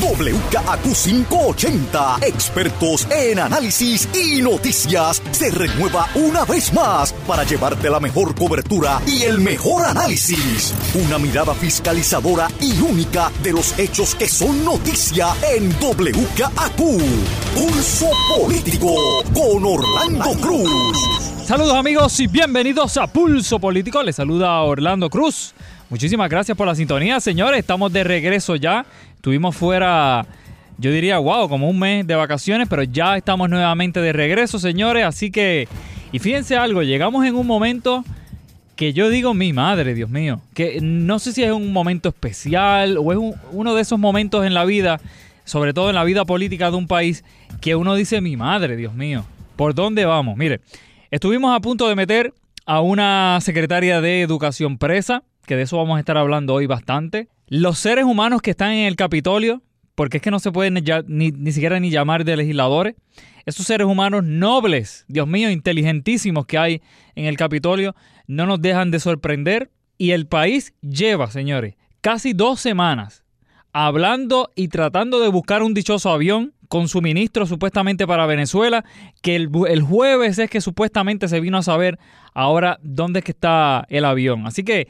WKAQ 580, expertos en análisis y noticias, se renueva una vez más para llevarte la mejor cobertura y el mejor análisis. Una mirada fiscalizadora y única de los hechos que son noticia en WKAQ. Pulso Político con Orlando Cruz. Saludos amigos y bienvenidos a Pulso Político. Les saluda Orlando Cruz. Muchísimas gracias por la sintonía, señores. Estamos de regreso ya. Estuvimos fuera, yo diría, wow, como un mes de vacaciones, pero ya estamos nuevamente de regreso, señores. Así que, y fíjense algo, llegamos en un momento que yo digo, mi madre, Dios mío, que no sé si es un momento especial o es un- uno de esos momentos en la vida, sobre todo en la vida política de un país, que uno dice, mi madre, Dios mío, ¿por dónde vamos? Mire, estuvimos a punto de meter a una secretaria de educación presa, que de eso vamos a estar hablando hoy bastante. Los seres humanos que están en el Capitolio, porque es que no se pueden ni, ni siquiera ni llamar de legisladores. Esos seres humanos nobles, Dios mío, inteligentísimos que hay en el Capitolio, no nos dejan de sorprender. Y el país lleva, señores, casi dos semanas hablando y tratando de buscar un dichoso avión con suministro supuestamente para Venezuela, que el, el jueves es que supuestamente se vino a saber ahora dónde es que está el avión. Así que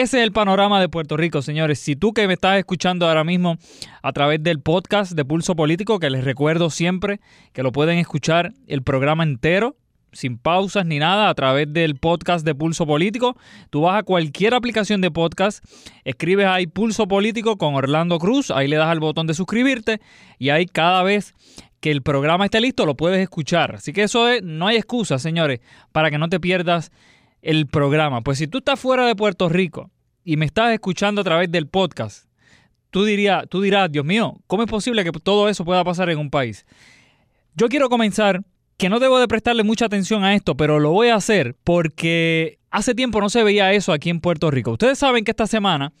ese es el panorama de Puerto Rico, señores. Si tú que me estás escuchando ahora mismo a través del podcast de Pulso Político, que les recuerdo siempre que lo pueden escuchar el programa entero, sin pausas ni nada, a través del podcast de Pulso Político. Tú vas a cualquier aplicación de podcast, escribes ahí Pulso Político con Orlando Cruz, ahí le das al botón de suscribirte y ahí cada vez que el programa esté listo lo puedes escuchar. Así que eso es, no hay excusa, señores, para que no te pierdas el programa. Pues si tú estás fuera de Puerto Rico y me estás escuchando a través del podcast, tú, dirías, tú dirás, Dios mío, ¿cómo es posible que todo eso pueda pasar en un país? Yo quiero comenzar que no debo de prestarle mucha atención a esto, pero lo voy a hacer porque hace tiempo no se veía eso aquí en Puerto Rico. Ustedes saben que esta semana,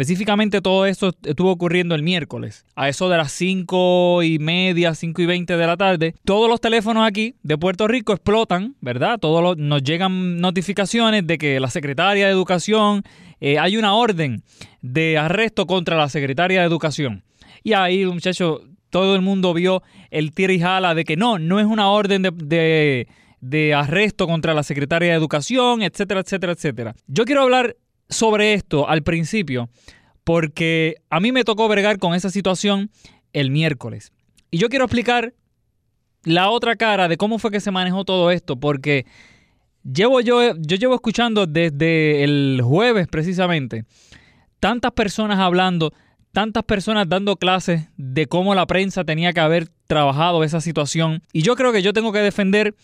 específicamente todo esto estuvo ocurriendo el miércoles, a eso de las 5 y media, 5 y 20 de la tarde, todos los teléfonos aquí de Puerto Rico explotan, ¿verdad? Todos los- nos llegan notificaciones de que la secretaria de Educación, eh, hay una orden de arresto contra la secretaria de Educación. Y ahí, muchachos, todo el mundo vio el tira y jala de que no, no es una orden de, de- de arresto contra la secretaria de Educación, etcétera, etcétera, etcétera. Yo quiero hablar sobre esto al principio porque a mí me tocó bregar con esa situación el miércoles. Y yo quiero explicar la otra cara de cómo fue que se manejó todo esto, porque Llevo yo, yo llevo escuchando desde el jueves precisamente tantas personas hablando, tantas personas dando clases de cómo la prensa tenía que haber trabajado esa situación. Y yo creo que yo tengo que defender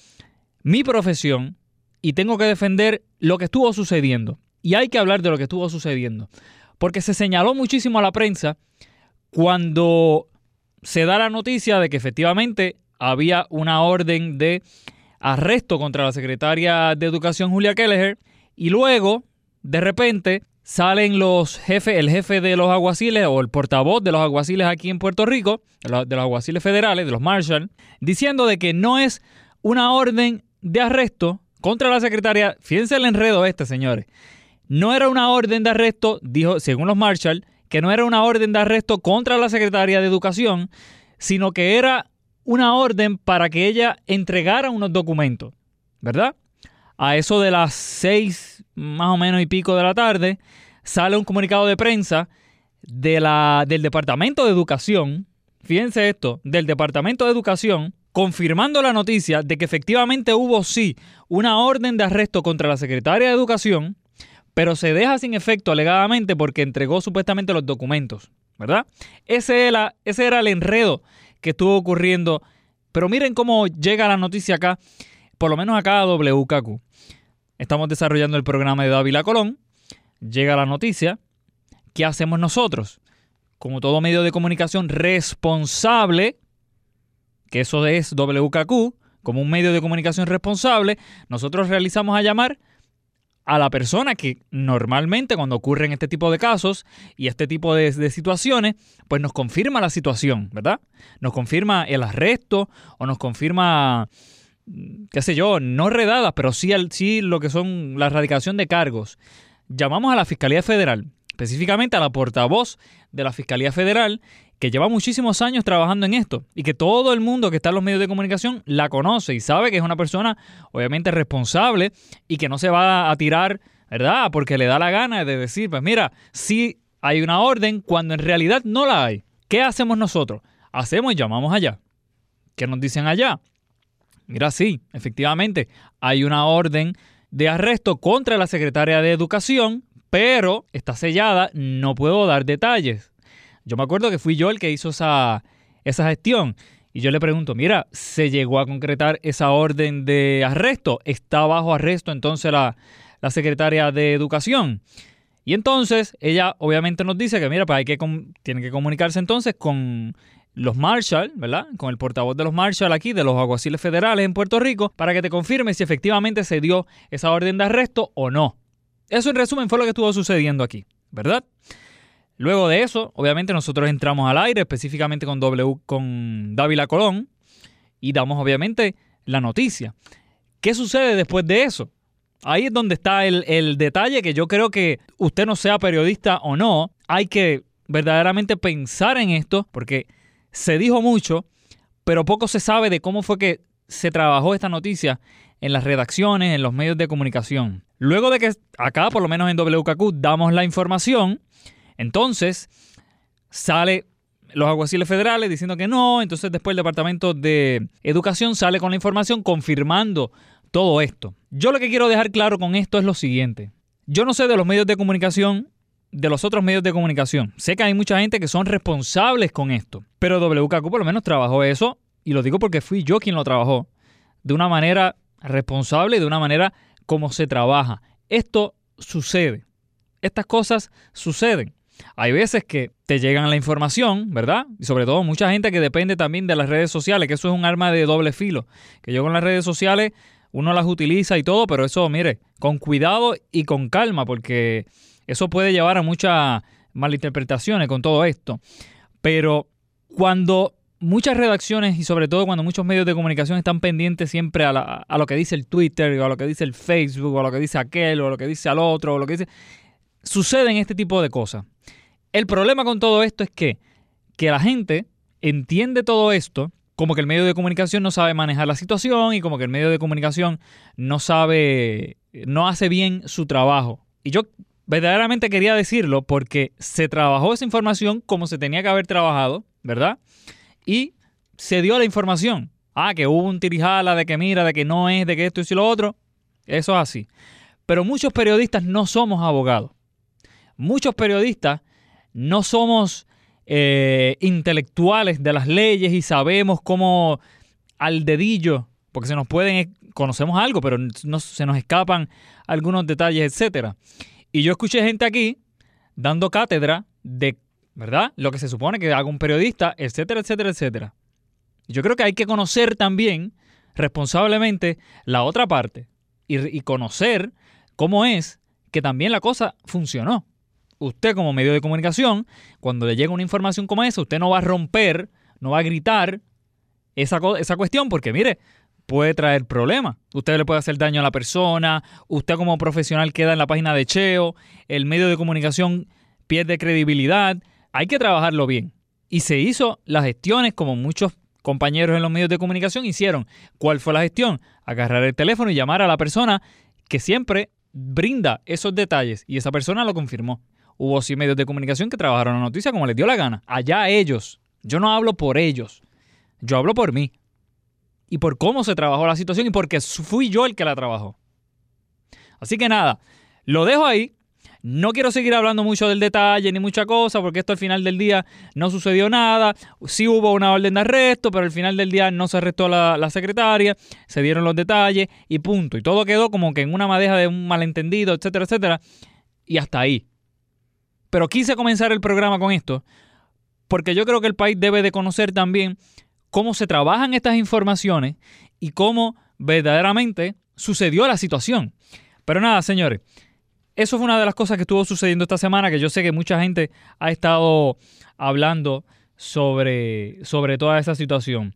mi profesión y tengo que defender lo que estuvo sucediendo. Y hay que hablar de lo que estuvo sucediendo. Porque se señaló muchísimo a la prensa cuando se da la noticia de que efectivamente había una orden de arresto contra la secretaria de Educación Julia Kelleher y luego, de repente, salen los jefes, el jefe de los aguaciles o el portavoz de los aguaciles aquí en Puerto Rico, de los, aguaciles federales, de los Marshall, diciendo de que no es una orden de arresto contra la secretaria. Fíjense el enredo este, señores. No era una orden de arresto, dijo, según los Marshall, que no era una orden de arresto contra la secretaria de Educación, sino que era una orden para que ella entregara unos documentos, ¿verdad? A eso de las seis más o menos y pico de la tarde, sale un comunicado de prensa del Departamento de Educación, fíjense esto, del Departamento de Educación, confirmando la noticia de que efectivamente hubo sí una orden de arresto contra la secretaria de Educación, pero se deja sin efecto alegadamente porque entregó supuestamente los documentos, ¿verdad? Ese era, el enredo que estuvo ocurriendo. Pero miren cómo llega la noticia acá, por lo menos acá a WKQ. Estamos desarrollando el programa de Dávila Colón. Llega la noticia. ¿Qué hacemos nosotros? Como todo medio de comunicación responsable, que eso es WKQ, como un medio de comunicación responsable, nosotros realizamos a llamar a la persona que normalmente cuando ocurren este tipo de casos y este tipo de, situaciones, pues nos confirma la situación, ¿verdad? Nos confirma el arresto o nos confirma, qué sé yo, no redadas, pero sí, sí lo que son la erradicación de cargos. Llamamos a la Fiscalía Federal, específicamente a la portavoz de la Fiscalía Federal, que lleva muchísimos años trabajando en esto y que todo el mundo que está en los medios de comunicación la conoce y sabe que es una persona obviamente responsable y que no se va a tirar, ¿verdad? Porque le da la gana de decir, pues mira, sí hay una orden cuando en realidad no la hay. ¿Qué hacemos nosotros? Hacemos y llamamos allá. ¿Qué nos dicen allá? Mira, sí, efectivamente, hay una orden de arresto contra la secretaria de Educación, pero está sellada, no puedo dar detalles. Yo me acuerdo que fui yo el que hizo esa, esa gestión. Y yo le pregunto, mira, ¿se llegó a concretar esa orden de arresto? ¿Está bajo arresto entonces la, la secretaria de Educación? Y entonces ella obviamente nos dice que, mira, pues hay que tiene que comunicarse entonces con los Marshall, ¿verdad? Con el portavoz de los Marshall aquí, de los aguaciles federales en Puerto Rico, para que te confirme si efectivamente se dio esa orden de arresto o no. Eso en resumen fue lo que estuvo sucediendo aquí, ¿verdad? Luego de eso, obviamente nosotros entramos al aire, específicamente con W, con Dávila Colón, y damos obviamente la noticia. ¿Qué sucede después de eso? Ahí es donde está el, el detalle que yo creo que usted no sea periodista o no, hay que verdaderamente pensar en esto, porque se dijo mucho, pero poco se sabe de cómo fue que se trabajó esta noticia en las redacciones, en los medios de comunicación. Luego de que acá, por lo menos en WKQ, damos la información, entonces, sale los aguaciles federales diciendo que no, entonces después el Departamento de Educación sale con la información confirmando todo esto. Yo lo que quiero dejar claro con esto es lo siguiente. Yo no sé de los medios de comunicación, de los otros medios de comunicación. Sé que hay mucha gente que son responsables con esto, pero WKQ por lo menos trabajó eso, y lo digo porque fui yo quien lo trabajó, de una manera responsable y de una manera como se trabaja. Esto sucede. Estas cosas suceden. Hay veces que te llegan la información, ¿verdad? Y sobre todo mucha gente que depende también de las redes sociales, que eso es un arma de doble filo. Que yo con las redes sociales uno las utiliza y todo, pero eso, mire, con cuidado y con calma, porque eso puede llevar a muchas malinterpretaciones con todo esto. Pero cuando muchas redacciones y sobre todo cuando muchos medios de comunicación están pendientes siempre a, a, lo que dice el Twitter o a lo que dice el Facebook o a lo que dice aquel o a lo que dice al otro o lo que dice suceden este tipo de cosas. El problema con todo esto es que, que la gente entiende todo esto como que el medio de comunicación no sabe manejar la situación y como que el medio de comunicación no sabe, no hace bien su trabajo. Y yo verdaderamente quería decirlo porque se trabajó esa información como se tenía que haber trabajado, ¿verdad? Y se dio la información. Ah, que hubo un tirijala de que mira, de que no es, de que esto y lo otro. Eso es así. Pero muchos periodistas no somos abogados. Muchos periodistas no somos eh, intelectuales de las leyes y sabemos cómo al dedillo, porque se nos pueden, conocemos algo, pero se nos escapan algunos detalles, etcétera. Y yo escuché gente aquí dando cátedra de, ¿verdad? Lo que se supone que haga un periodista, etcétera, etcétera, etcétera. Yo creo que hay que conocer también responsablemente la otra parte y conocer cómo es que también la cosa funcionó usted como medio de comunicación, cuando le llega una información como esa, usted no va a romper, no va a gritar esa, esa cuestión porque mire, puede traer problemas. Usted le puede hacer daño a la persona, usted como profesional queda en la página de Cheo, el medio de comunicación pierde credibilidad. Hay que trabajarlo bien. Y se hizo las gestiones como muchos compañeros en los medios de comunicación hicieron. ¿Cuál fue la gestión? Agarrar el teléfono y llamar a la persona que siempre brinda esos detalles y esa persona lo confirmó hubo sí medios de comunicación que trabajaron la noticia como les dio la gana. Allá ellos. Yo no hablo por ellos. Yo hablo por mí. Y por cómo se trabajó la situación y porque fui yo el que la trabajó. Así que nada, lo dejo ahí. No quiero seguir hablando mucho del detalle ni mucha cosa, porque esto al final del día no sucedió nada. Sí hubo una orden de arresto, pero al final del día no se arrestó la, la secretaria, se dieron los detalles y punto. Y todo quedó como que en una madeja de un malentendido, etcétera, etcétera. Y hasta ahí. Pero quise comenzar el programa con esto porque yo creo que el país debe de conocer también cómo se trabajan estas informaciones y cómo verdaderamente sucedió la situación. Pero nada, señores, eso fue una de las cosas que estuvo sucediendo esta semana, que yo sé que mucha gente ha estado hablando sobre, sobre toda esa situación.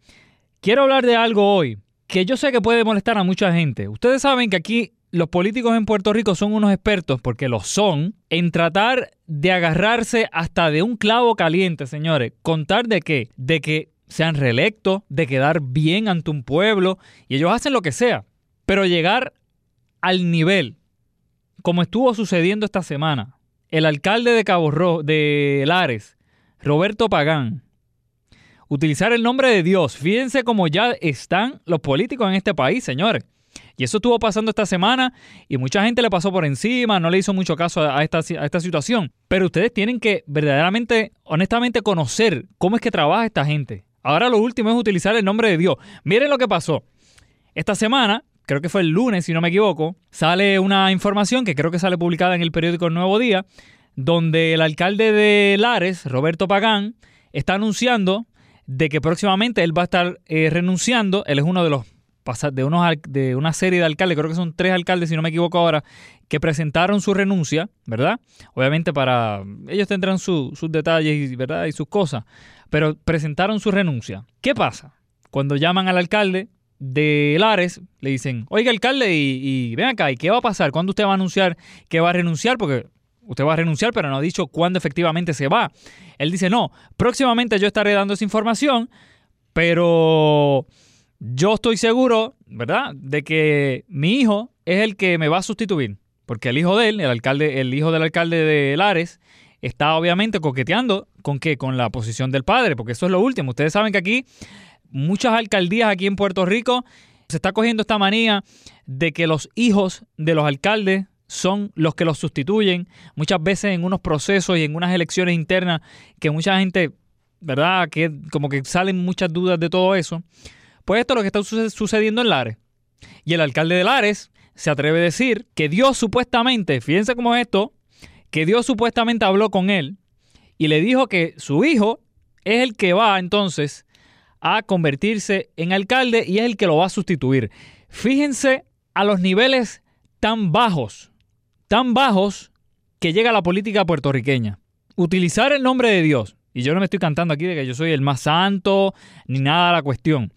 Quiero hablar de algo hoy que yo sé que puede molestar a mucha gente. Ustedes saben que aquí los políticos en Puerto Rico son unos expertos, porque lo son, en tratar de agarrarse hasta de un clavo caliente, señores. Contar de qué? De que sean reelectos, de quedar bien ante un pueblo, y ellos hacen lo que sea. Pero llegar al nivel, como estuvo sucediendo esta semana, el alcalde de Cabo Rojo, de Lares, Roberto Pagán, utilizar el nombre de Dios. Fíjense cómo ya están los políticos en este país, señores. Y eso estuvo pasando esta semana y mucha gente le pasó por encima, no le hizo mucho caso a esta, situación. Pero ustedes tienen que verdaderamente, honestamente, conocer cómo es que trabaja esta gente. Ahora lo último es utilizar el nombre de Dios. Miren lo que pasó. Esta semana, creo que fue el lunes, si no me equivoco, sale una información que creo que sale publicada en el periódico El Nuevo Día, donde el alcalde de Lares, Roberto Pagán, está anunciando de que próximamente él va a estar eh, renunciando. Él es uno de los de, unos, de una serie de alcaldes, creo que son tres alcaldes, si no me equivoco ahora, que presentaron su renuncia, ¿verdad? Obviamente para... Ellos tendrán sus detalles, ¿verdad? Y sus cosas, pero presentaron su renuncia. ¿Qué pasa? Cuando llaman al alcalde de Lares, le dicen, oiga alcalde, y, y ven acá, ¿y qué va a pasar? ¿Cuándo usted va a anunciar que va a renunciar? Porque usted va a renunciar, pero no ha dicho cuándo efectivamente se va. Él dice, no, próximamente yo estaré dando esa información, pero yo estoy seguro, ¿verdad?, de que mi hijo es el que me va a sustituir. Porque el hijo de él, el alcalde, el hijo del alcalde de Lares, está obviamente coqueteando con qué? Con la posición del padre, porque eso es lo último. Ustedes saben que aquí, muchas alcaldías aquí en Puerto Rico, se está cogiendo esta manía de que los hijos de los alcaldes son los que los sustituyen, muchas veces en unos procesos y en unas elecciones internas que mucha gente, ¿verdad? Que como que salen muchas dudas de todo eso. Pues esto es lo que está sucediendo en Lares. Y el alcalde de Lares se atreve a decir que Dios supuestamente, fíjense cómo es esto, que Dios supuestamente habló con él y le dijo que su hijo es el que va entonces a convertirse en alcalde y es el que lo va a sustituir. Fíjense a los niveles tan bajos, tan bajos que llega la política puertorriqueña. Utilizar el nombre de Dios, y yo no me estoy cantando aquí de que yo soy el más santo, ni nada de la cuestión,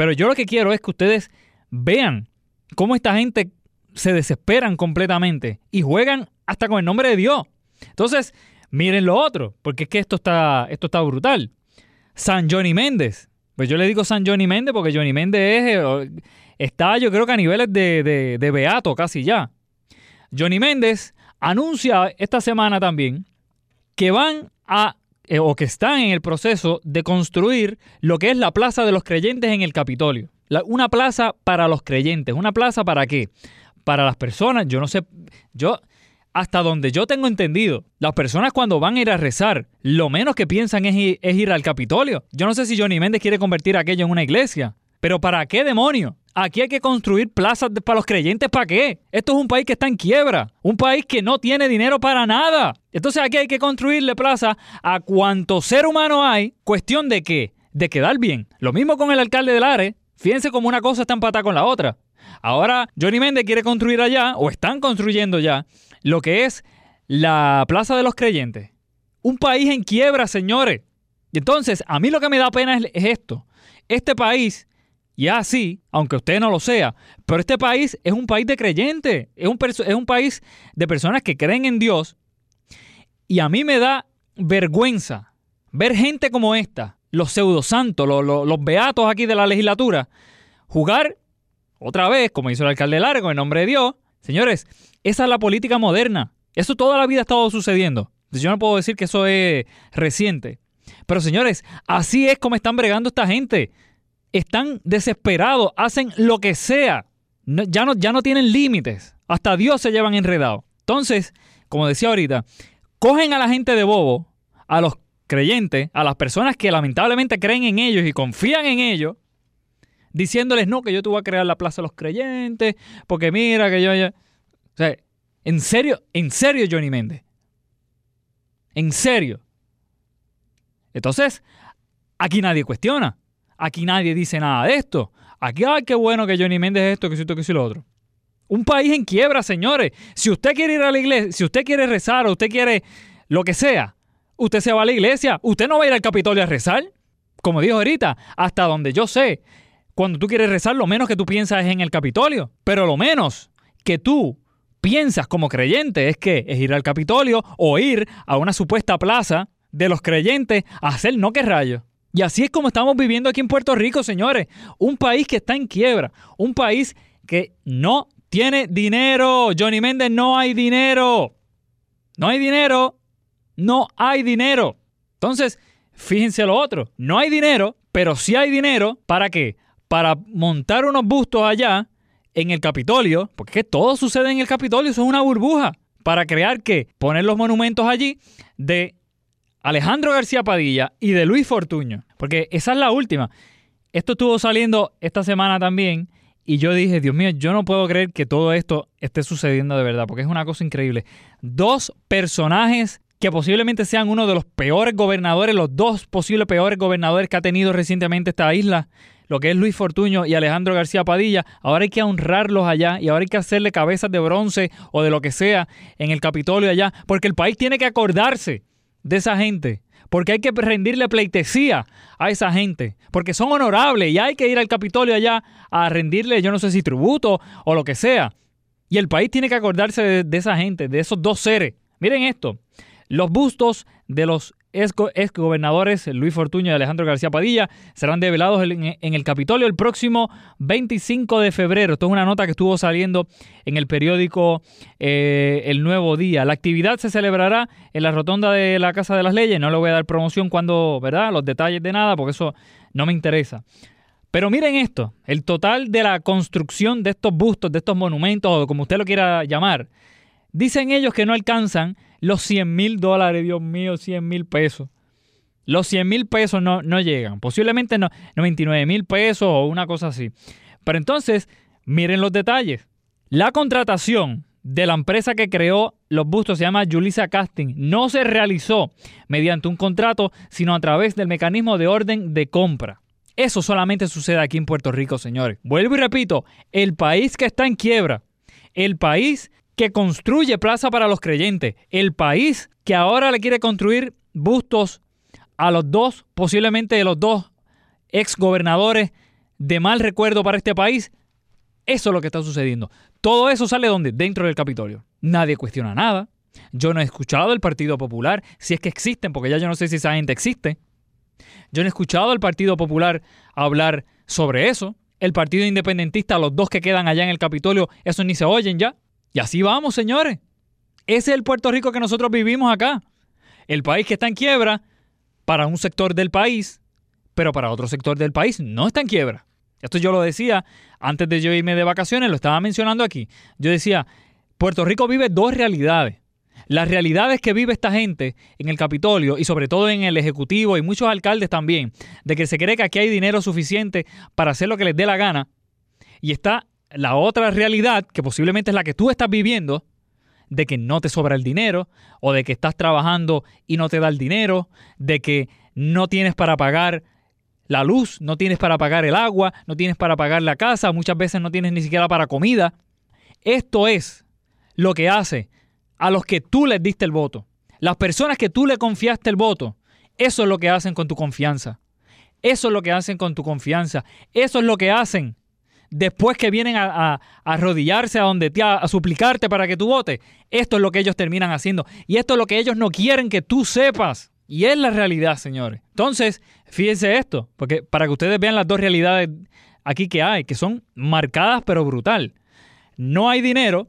pero yo lo que quiero es que ustedes vean cómo esta gente se desesperan completamente y juegan hasta con el nombre de Dios. Entonces, miren lo otro, porque es que esto está, esto está brutal. San Johnny Méndez. Pues yo le digo San Johnny Méndez porque Johnny Méndez eh, está yo creo que a niveles de, de beato casi ya. Johnny Méndez anuncia esta semana también que van a eh, o que están en el proceso de construir lo que es la Plaza de los Creyentes en el Capitolio. una plaza para los creyentes. ¿Una plaza para qué? para las personas, yo no sé, yo hasta donde yo tengo entendido, las personas cuando van a ir a rezar, lo menos que piensan es, ir- es ir al Capitolio. Yo no sé si Johnny Méndez quiere convertir aquello en una iglesia, pero ¿para qué demonio? Aquí hay que construir plazas para los creyentes, ¿para qué? Esto es un país que está en quiebra, un país que no tiene dinero para nada. Entonces aquí hay que construirle plaza a cuanto ser humano hay, cuestión de qué? De quedar bien. Lo mismo con el alcalde de Lares, fíjense cómo una cosa está empatada con la otra. Ahora Johnny Méndez quiere construir allá, o están construyendo ya, lo que es la Plaza de los Creyentes. Un país en quiebra, señores. Y entonces, a mí lo que me da pena es esto. Este país, y es así, aunque usted no lo sea, pero este país es un país de creyentes, es un, es un país de personas que creen en Dios. Y a mí me da vergüenza ver gente como esta, los pseudosantos, los, los, los beatos aquí de la legislatura, jugar otra vez, como hizo el alcalde Largo, en nombre de Dios. Señores, esa es la política moderna. Eso toda la vida ha estado sucediendo. Yo no puedo decir que eso es reciente. Pero señores, así es como están bregando esta gente. Están desesperados, hacen lo que sea. Ya, no, ya no tienen límites. Hasta Dios se llevan enredado. Entonces, como decía ahorita, cogen a la gente de bobo, a los creyentes, a las personas que lamentablemente creen en ellos y confían en ellos, diciéndoles, no, que yo te voy a crear la plaza de los creyentes, porque mira que yo ya... O sea, en serio, en serio, Johnny Méndez. En serio. Entonces, aquí nadie cuestiona. Aquí nadie dice nada de esto. Aquí, ay, qué bueno que Johnny Méndez es esto, que si esto, que si lo otro. Un país en quiebra, señores. Si usted quiere ir a la iglesia, si usted quiere rezar o usted quiere lo que sea, usted se va a la iglesia. Usted no va a ir al Capitolio a rezar. Como dijo ahorita, hasta donde yo sé, cuando tú quieres rezar, lo menos que tú piensas es en el Capitolio. Pero lo menos que tú piensas como creyente es que es ir al Capitolio o ir a una supuesta plaza de los creyentes a hacer no que rayo. Y así es como estamos viviendo aquí en Puerto Rico, señores. Un país que está en quiebra. Un país que no tiene dinero. Johnny Méndez, no hay dinero. No hay dinero. No hay dinero. Entonces, fíjense lo otro. No hay dinero, pero sí hay dinero. ¿Para qué? Para montar unos bustos allá en el Capitolio, porque todo sucede en el Capitolio, eso es una burbuja. Para crear que poner los monumentos allí de Alejandro García Padilla y de Luis Fortuño. Porque esa es la última. Esto estuvo saliendo esta semana también. Y yo dije, Dios mío, yo no puedo creer que todo esto esté sucediendo de verdad, porque es una cosa increíble. Dos personajes que posiblemente sean uno de los peores gobernadores, los dos posibles peores gobernadores que ha tenido recientemente esta isla, lo que es Luis Fortuño y Alejandro García Padilla. Ahora hay que honrarlos allá y ahora hay que hacerle cabezas de bronce o de lo que sea en el Capitolio allá, porque el país tiene que acordarse de esa gente. Porque hay que rendirle pleitesía a esa gente. Porque son honorables y hay que ir al Capitolio allá a rendirle, yo no sé si tributo o lo que sea. Y el país tiene que acordarse de, de esa gente, de esos dos seres. Miren esto. Los bustos de los ex, ex gobernadores Luis Fortuño y Alejandro García Padilla serán develados en, en el Capitolio el próximo 25 de febrero. Esto es una nota que estuvo saliendo en el periódico eh, El Nuevo Día. La actividad se celebrará en la rotonda de la Casa de las Leyes. No le voy a dar promoción cuando, ¿verdad? Los detalles de nada, porque eso no me interesa. Pero miren esto, el total de la construcción de estos bustos, de estos monumentos, o como usted lo quiera llamar, dicen ellos que no alcanzan los 100 mil dólares, Dios mío, 100 mil pesos. Los 100 mil pesos no, no llegan. Posiblemente no, 99 mil pesos o una cosa así. Pero entonces, miren los detalles. La contratación de la empresa que creó los bustos se llama Julissa Casting. No se realizó mediante un contrato, sino a través del mecanismo de orden de compra. Eso solamente sucede aquí en Puerto Rico, señores. Vuelvo y repito, el país que está en quiebra, el país que construye plaza para los creyentes, el país que ahora le quiere construir bustos a los dos, posiblemente los dos ex gobernadores de mal recuerdo para este país, eso es lo que está sucediendo. Todo eso sale donde? Dentro del Capitolio. Nadie cuestiona nada. Yo no he escuchado del Partido Popular, si es que existen, porque ya yo no sé si esa gente existe. Yo no he escuchado al Partido Popular hablar sobre eso. El Partido Independentista, los dos que quedan allá en el Capitolio, esos ni se oyen ya. Y así vamos, señores. Ese es el Puerto Rico que nosotros vivimos acá. El país que está en quiebra para un sector del país, pero para otro sector del país no está en quiebra. Esto yo lo decía antes de yo irme de vacaciones, lo estaba mencionando aquí. Yo decía, Puerto Rico vive dos realidades. Las realidades que vive esta gente en el Capitolio y sobre todo en el Ejecutivo y muchos alcaldes también, de que se cree que aquí hay dinero suficiente para hacer lo que les dé la gana. Y está la otra realidad, que posiblemente es la que tú estás viviendo, de que no te sobra el dinero, o de que estás trabajando y no te da el dinero, de que no tienes para pagar la luz, no tienes para pagar el agua, no tienes para pagar la casa, muchas veces no tienes ni siquiera para comida. Esto es lo que hace a los que tú les diste el voto. Las personas que tú le confiaste el voto, eso es lo que hacen con tu confianza. Eso es lo que hacen con tu confianza. Eso es lo que hacen después que vienen a, arrodillarse a donde te, a, suplicarte para que tú votes. Esto es lo que ellos terminan haciendo. Y esto es lo que ellos no quieren que tú sepas. Y es la realidad, señores. Entonces, fíjense esto, porque para que ustedes vean las dos realidades aquí que hay, que son marcadas pero brutal. No hay dinero,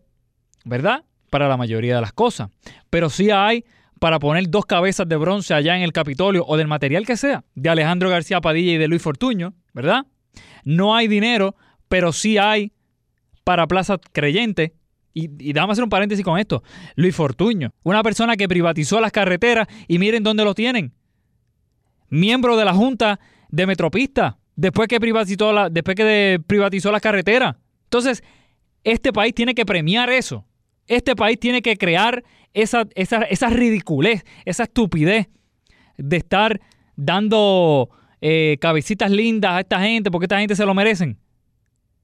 ¿verdad? Para la mayoría de las cosas. Pero sí hay para poner dos cabezas de bronce allá en el Capitolio o del material que sea, de Alejandro García Padilla y de Luis Fortuño, ¿verdad? No hay dinero, pero sí hay para Plaza Creyente y, y a hacer un paréntesis con esto. Luis Fortuño, una persona que privatizó las carreteras y miren dónde lo tienen. Miembro de la Junta de Metropista, después que privatizó, la, después que privatizó las carreteras. Entonces, este país tiene que premiar eso. Este país tiene que crear esa, esa, esa ridiculez, esa estupidez de estar dando eh, cabecitas lindas a esta gente porque esta gente se lo merecen.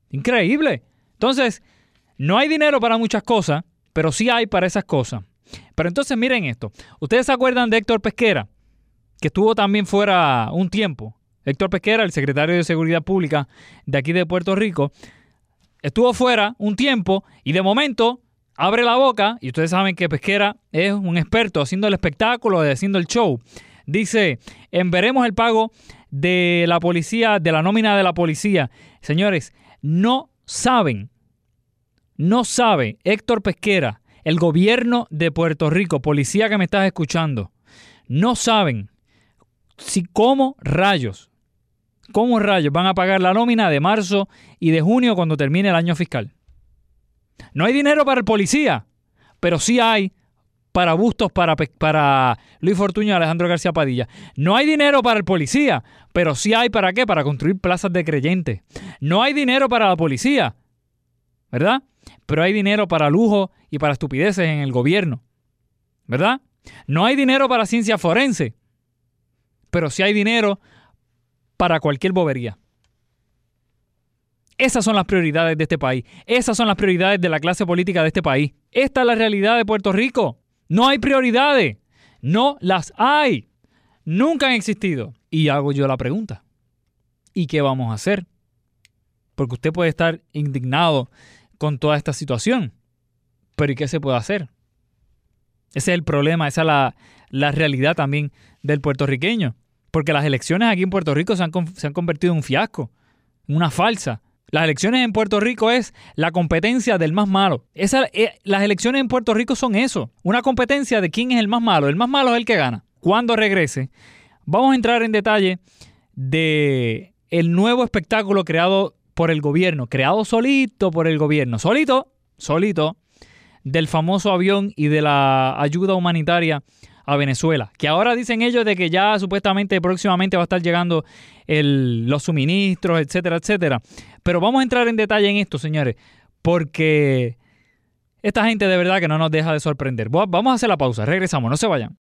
Increíble. Entonces, no hay dinero para muchas cosas, pero sí hay para esas cosas. Pero entonces miren esto. ¿Ustedes se acuerdan de Héctor Pesquera? Que estuvo también fuera un tiempo. Héctor Pesquera, el secretario de Seguridad Pública de aquí de Puerto Rico, estuvo fuera un tiempo y de momento abre la boca, y ustedes saben que Pesquera es un experto haciendo el espectáculo, haciendo el show. Dice, en veremos el pago de la policía, de la nómina de la policía. Señores, no saben no sabe Héctor Pesquera, el gobierno de Puerto Rico, policía que me estás escuchando, no saben si cómo rayos, cómo rayos van a pagar la nómina de marzo y de junio cuando termine el año fiscal. No hay dinero para el policía, pero sí hay para bustos para, Luis Fortuño y Alejandro García Padilla. No hay dinero para el policía, pero sí hay para qué? Para construir plazas de creyentes. No hay dinero para la policía, ¿verdad? pero hay dinero para lujo y para estupideces en el gobierno. ¿Verdad? No hay dinero para ciencia forense, pero sí hay dinero para cualquier bobería. Esas son las prioridades de este país. Esas son las prioridades de la clase política de este país. Esta es la realidad de Puerto Rico. No hay prioridades. No las hay. Nunca han existido. Y hago yo la pregunta. ¿Y qué vamos a hacer? Porque usted puede estar indignado con toda esta situación. Pero ¿y qué se puede hacer? Ese es el problema, esa es la, realidad también del puertorriqueño. Porque las elecciones aquí en Puerto Rico se han, se han convertido en un fiasco, una falsa. Las elecciones en Puerto Rico es la competencia del más malo. Esa, eh, las elecciones en Puerto Rico son eso, una competencia de quién es el más malo. El más malo es el que gana. Cuando regrese, vamos a entrar en detalle de el nuevo espectáculo creado por el gobierno, creado solito por el gobierno, solito, solito, del famoso avión y de la ayuda humanitaria a Venezuela. Que ahora dicen ellos de que ya supuestamente próximamente va a estar llegando los suministros, etcétera, etcétera. Pero vamos a entrar en detalle en esto, señores, porque esta gente de verdad que no nos deja de sorprender. Vamos a hacer la pausa, regresamos, no se vayan.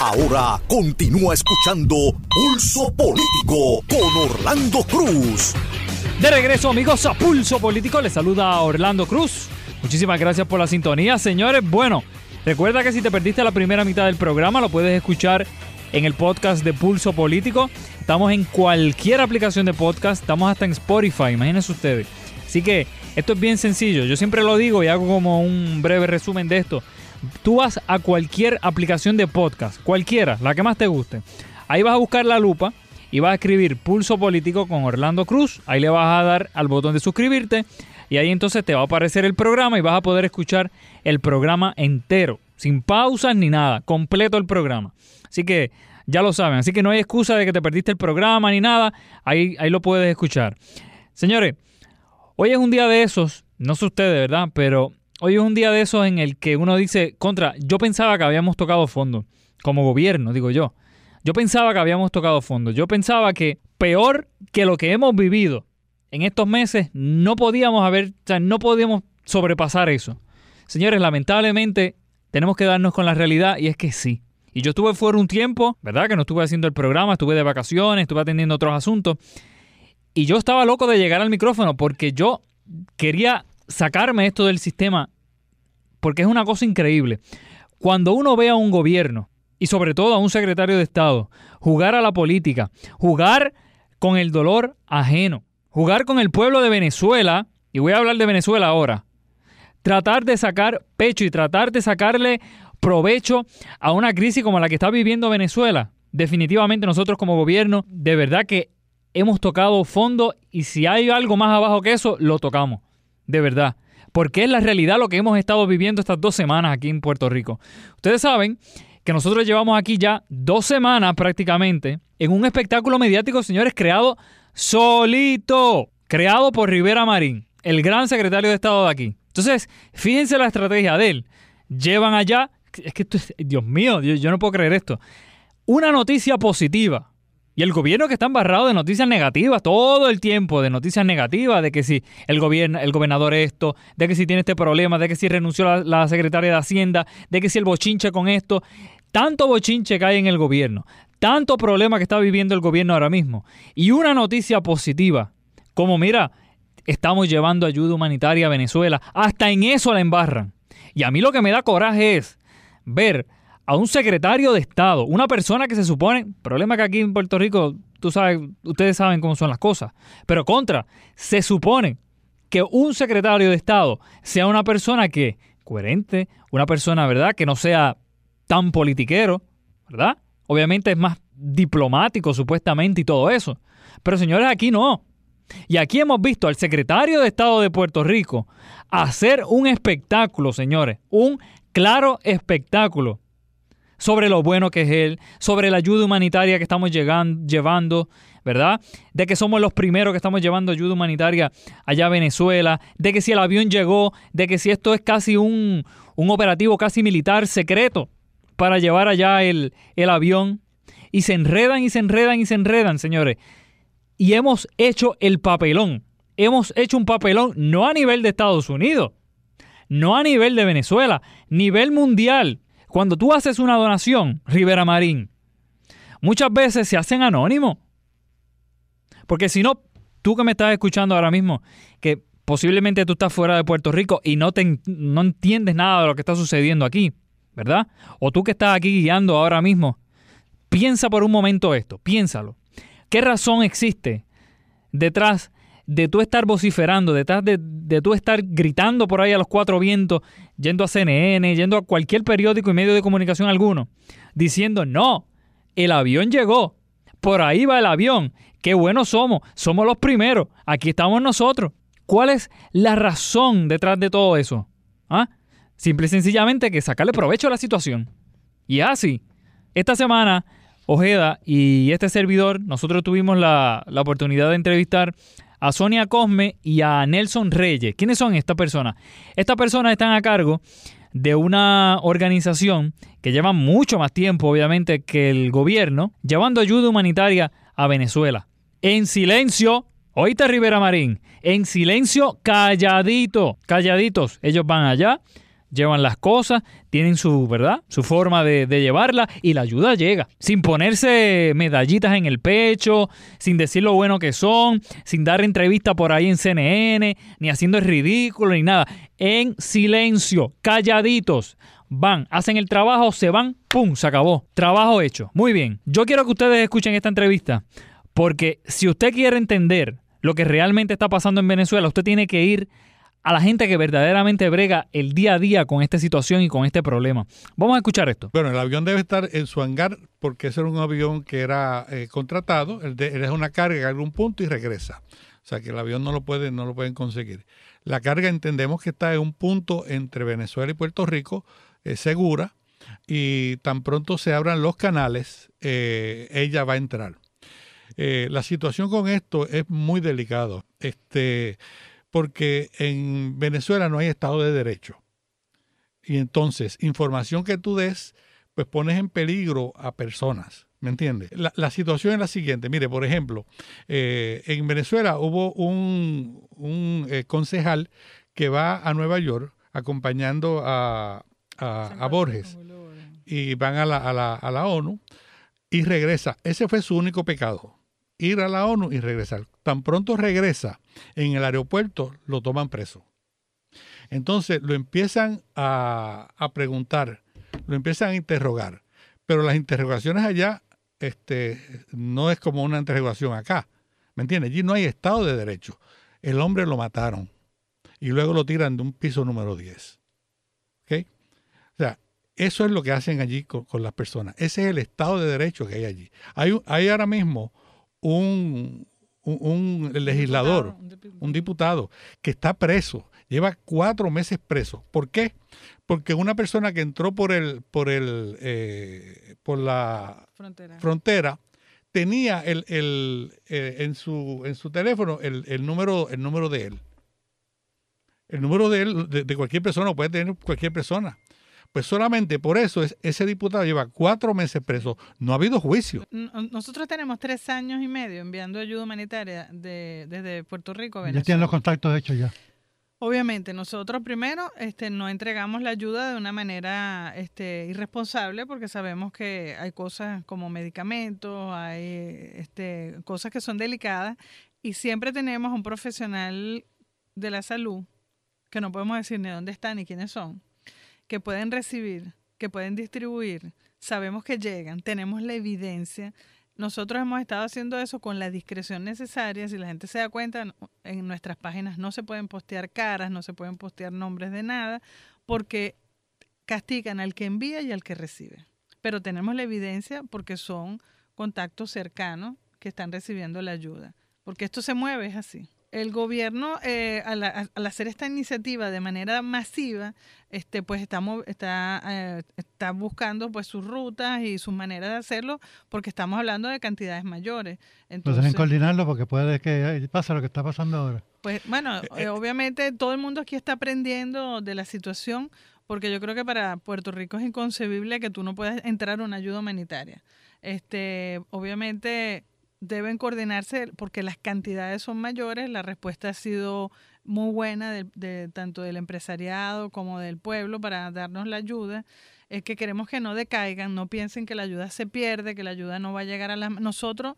Ahora continúa escuchando Pulso Político con Orlando Cruz. De regreso, amigos, a Pulso Político. Les saluda Orlando Cruz. Muchísimas gracias por la sintonía, señores. Bueno, recuerda que si te perdiste la primera mitad del programa, lo puedes escuchar en el podcast de Pulso Político. Estamos en cualquier aplicación de podcast. Estamos hasta en Spotify, imagínense ustedes. Así que esto es bien sencillo. Yo siempre lo digo y hago como un breve resumen de esto. Tú vas a cualquier aplicación de podcast, cualquiera, la que más te guste. Ahí vas a buscar la lupa y vas a escribir Pulso Político con Orlando Cruz. Ahí le vas a dar al botón de suscribirte y ahí entonces te va a aparecer el programa y vas a poder escuchar el programa entero, sin pausas ni nada, completo el programa. Así que ya lo saben, así que no hay excusa de que te perdiste el programa ni nada, ahí, ahí lo puedes escuchar. Señores, hoy es un día de esos, no sé ustedes, ¿verdad? Pero hoy es un día de esos en el que uno dice, contra, yo pensaba que habíamos tocado fondo, como gobierno, digo yo. Yo pensaba que habíamos tocado fondo. Yo pensaba que peor que lo que hemos vivido en estos meses, no podíamos haber, o sea, no podíamos sobrepasar eso. Señores, lamentablemente tenemos que darnos con la realidad y es que sí. Y yo estuve fuera un tiempo, ¿verdad? Que no estuve haciendo el programa, estuve de vacaciones, estuve atendiendo otros asuntos. Y yo estaba loco de llegar al micrófono porque yo quería sacarme esto del sistema porque es una cosa increíble. Cuando uno ve a un gobierno y sobre todo a un secretario de Estado jugar a la política, jugar con el dolor ajeno, jugar con el pueblo de Venezuela, y voy a hablar de Venezuela ahora, tratar de sacar pecho y tratar de sacarle provecho a una crisis como la que está viviendo Venezuela. Definitivamente nosotros como gobierno, de verdad que hemos tocado fondo y si hay algo más abajo que eso, lo tocamos. De verdad. Porque es la realidad lo que hemos estado viviendo estas dos semanas aquí en Puerto Rico. Ustedes saben que nosotros llevamos aquí ya dos semanas prácticamente en un espectáculo mediático, señores, creado solito, creado por Rivera Marín, el gran secretario de Estado de aquí. Entonces, fíjense la estrategia de él. Llevan allá, es que esto es, Dios mío, yo no puedo creer esto. Una noticia positiva, y el gobierno que está embarrado de noticias negativas todo el tiempo, de noticias negativas, de que si el, gobierno, el gobernador esto, de que si tiene este problema, de que si renunció la, la secretaria de Hacienda, de que si el bochinche con esto. Tanto bochinche que hay en el gobierno, tanto problema que está viviendo el gobierno ahora mismo. Y una noticia positiva, como mira, estamos llevando ayuda humanitaria a Venezuela, hasta en eso la embarran. Y a mí lo que me da coraje es ver a un secretario de Estado, una persona que se supone, problema que aquí en Puerto Rico, tú sabes, ustedes saben cómo son las cosas, pero contra, se supone que un secretario de Estado sea una persona que, coherente, una persona, ¿verdad?, que no sea tan politiquero, ¿verdad? Obviamente es más diplomático supuestamente y todo eso. Pero señores, aquí no. Y aquí hemos visto al secretario de Estado de Puerto Rico hacer un espectáculo, señores, un claro espectáculo sobre lo bueno que es Él, sobre la ayuda humanitaria que estamos llevando, ¿verdad? De que somos los primeros que estamos llevando ayuda humanitaria allá a Venezuela, de que si el avión llegó, de que si esto es casi un, un operativo casi militar secreto para llevar allá el, el avión. Y se enredan y se enredan y se enredan, señores. Y hemos hecho el papelón. Hemos hecho un papelón no a nivel de Estados Unidos, no a nivel de Venezuela, nivel mundial. Cuando tú haces una donación, Rivera Marín, muchas veces se hacen anónimos. Porque si no, tú que me estás escuchando ahora mismo, que posiblemente tú estás fuera de Puerto Rico y no, te, no entiendes nada de lo que está sucediendo aquí, ¿verdad? O tú que estás aquí guiando ahora mismo, piensa por un momento esto, piénsalo. ¿Qué razón existe detrás de tú estar vociferando, detrás de, de tú estar gritando por ahí a los cuatro vientos, yendo a CNN, yendo a cualquier periódico y medio de comunicación alguno, diciendo, no, el avión llegó, por ahí va el avión, qué buenos somos, somos los primeros, aquí estamos nosotros. ¿Cuál es la razón detrás de todo eso? ¿Ah? Simple y sencillamente que sacarle provecho a la situación. Y así, esta semana, Ojeda y este servidor, nosotros tuvimos la, la oportunidad de entrevistar a Sonia Cosme y a Nelson Reyes. ¿Quiénes son estas personas? Estas personas están a cargo de una organización que lleva mucho más tiempo, obviamente, que el gobierno, llevando ayuda humanitaria a Venezuela. En silencio, oíste Rivera Marín, en silencio, calladito, calladitos. Ellos van allá, llevan las cosas, tienen su, ¿verdad? Su forma de, de, llevarla y la ayuda llega. Sin ponerse medallitas en el pecho, sin decir lo bueno que son, sin dar entrevista por ahí en CNN, ni haciendo el ridículo, ni nada. En silencio, calladitos. Van, hacen el trabajo, se van, ¡pum! Se acabó. Trabajo hecho. Muy bien. Yo quiero que ustedes escuchen esta entrevista, porque si usted quiere entender lo que realmente está pasando en Venezuela, usted tiene que ir a la gente que verdaderamente brega el día a día con esta situación y con este problema. Vamos a escuchar esto. Bueno, el avión debe estar en su hangar porque ese era un avión que era eh, contratado, él, es una carga a algún punto y regresa. O sea que el avión no lo, puede, no lo pueden conseguir. La carga entendemos que está en un punto entre Venezuela y Puerto Rico, eh, segura, y tan pronto se abran los canales, eh, ella va a entrar. Eh, la situación con esto es muy delicado, este, porque en Venezuela no hay Estado de Derecho. Y entonces, información que tú des, pues pones en peligro a personas. ¿Me entiendes? La, situación es la siguiente. Mire, por ejemplo, eh, en Venezuela hubo un, un concejal que va a Nueva York acompañando a, a, Borges y van a la, a, la, a la ONU y regresa. Ese fue su único pecado. Ir a la ONU y regresar. Tan pronto regresa en el aeropuerto, lo toman preso. Entonces lo empiezan a, a preguntar, lo empiezan a interrogar. Pero las interrogaciones allá este, no es como una interrogación acá. ¿Me entiendes? Allí no hay Estado de Derecho. El hombre lo mataron y luego lo tiran de un piso número 10. ¿Ok? O sea, eso es lo que hacen allí con, las personas. Ese es el Estado de Derecho que hay allí. Hay, hay ahora mismo un, un, legislador, un diputado, que está preso, lleva cuatro meses preso. ¿Por qué? Porque una persona que entró por el, por el, eh, por la frontera, tenía el, el eh, en su en su teléfono el, el, número el número de él el número de él, de, cualquier persona, puede tener cualquier persona. Pues solamente por eso es, ese diputado lleva cuatro meses preso. No ha habido juicio. Nosotros tenemos tres años y medio enviando ayuda humanitaria desde Puerto Rico a Venezuela. Ya tienen los contactos hechos ya. Obviamente, nosotros primero este, no entregamos la ayuda de una manera este, irresponsable porque sabemos que hay cosas como medicamentos, hay este, cosas que son delicadas y siempre tenemos un profesional de la salud que no podemos decir ni dónde están ni quiénes son, que pueden recibir, que pueden distribuir, sabemos que llegan, tenemos la evidencia. Nosotros hemos estado haciendo eso con la discreción necesaria. Si la gente se da cuenta, en nuestras páginas no se pueden postear caras, no se pueden postear nombres de nada, porque castigan al que envía y al que recibe. Pero tenemos la evidencia porque son contactos cercanos que están recibiendo la ayuda. Porque esto se mueve, es así el gobierno, eh, al, hacer esta iniciativa de manera masiva, este, pues estamos, está, eh, está buscando pues sus rutas y sus maneras de hacerlo, porque estamos hablando de cantidades mayores. Entonces, deben coordinarlo porque puede que pase lo que está pasando ahora. Pues bueno, eh, obviamente todo el mundo aquí está aprendiendo de la situación, porque yo creo que para Puerto Rico es inconcebible que tú no puedas entrar a una ayuda humanitaria. Este, obviamente deben coordinarse porque las cantidades son mayores. La respuesta ha sido muy buena de, tanto del empresariado como del pueblo para darnos la ayuda. Es que queremos que no decaigan, no piensen que la ayuda se pierde, que la ayuda no va a llegar a las... Nosotros,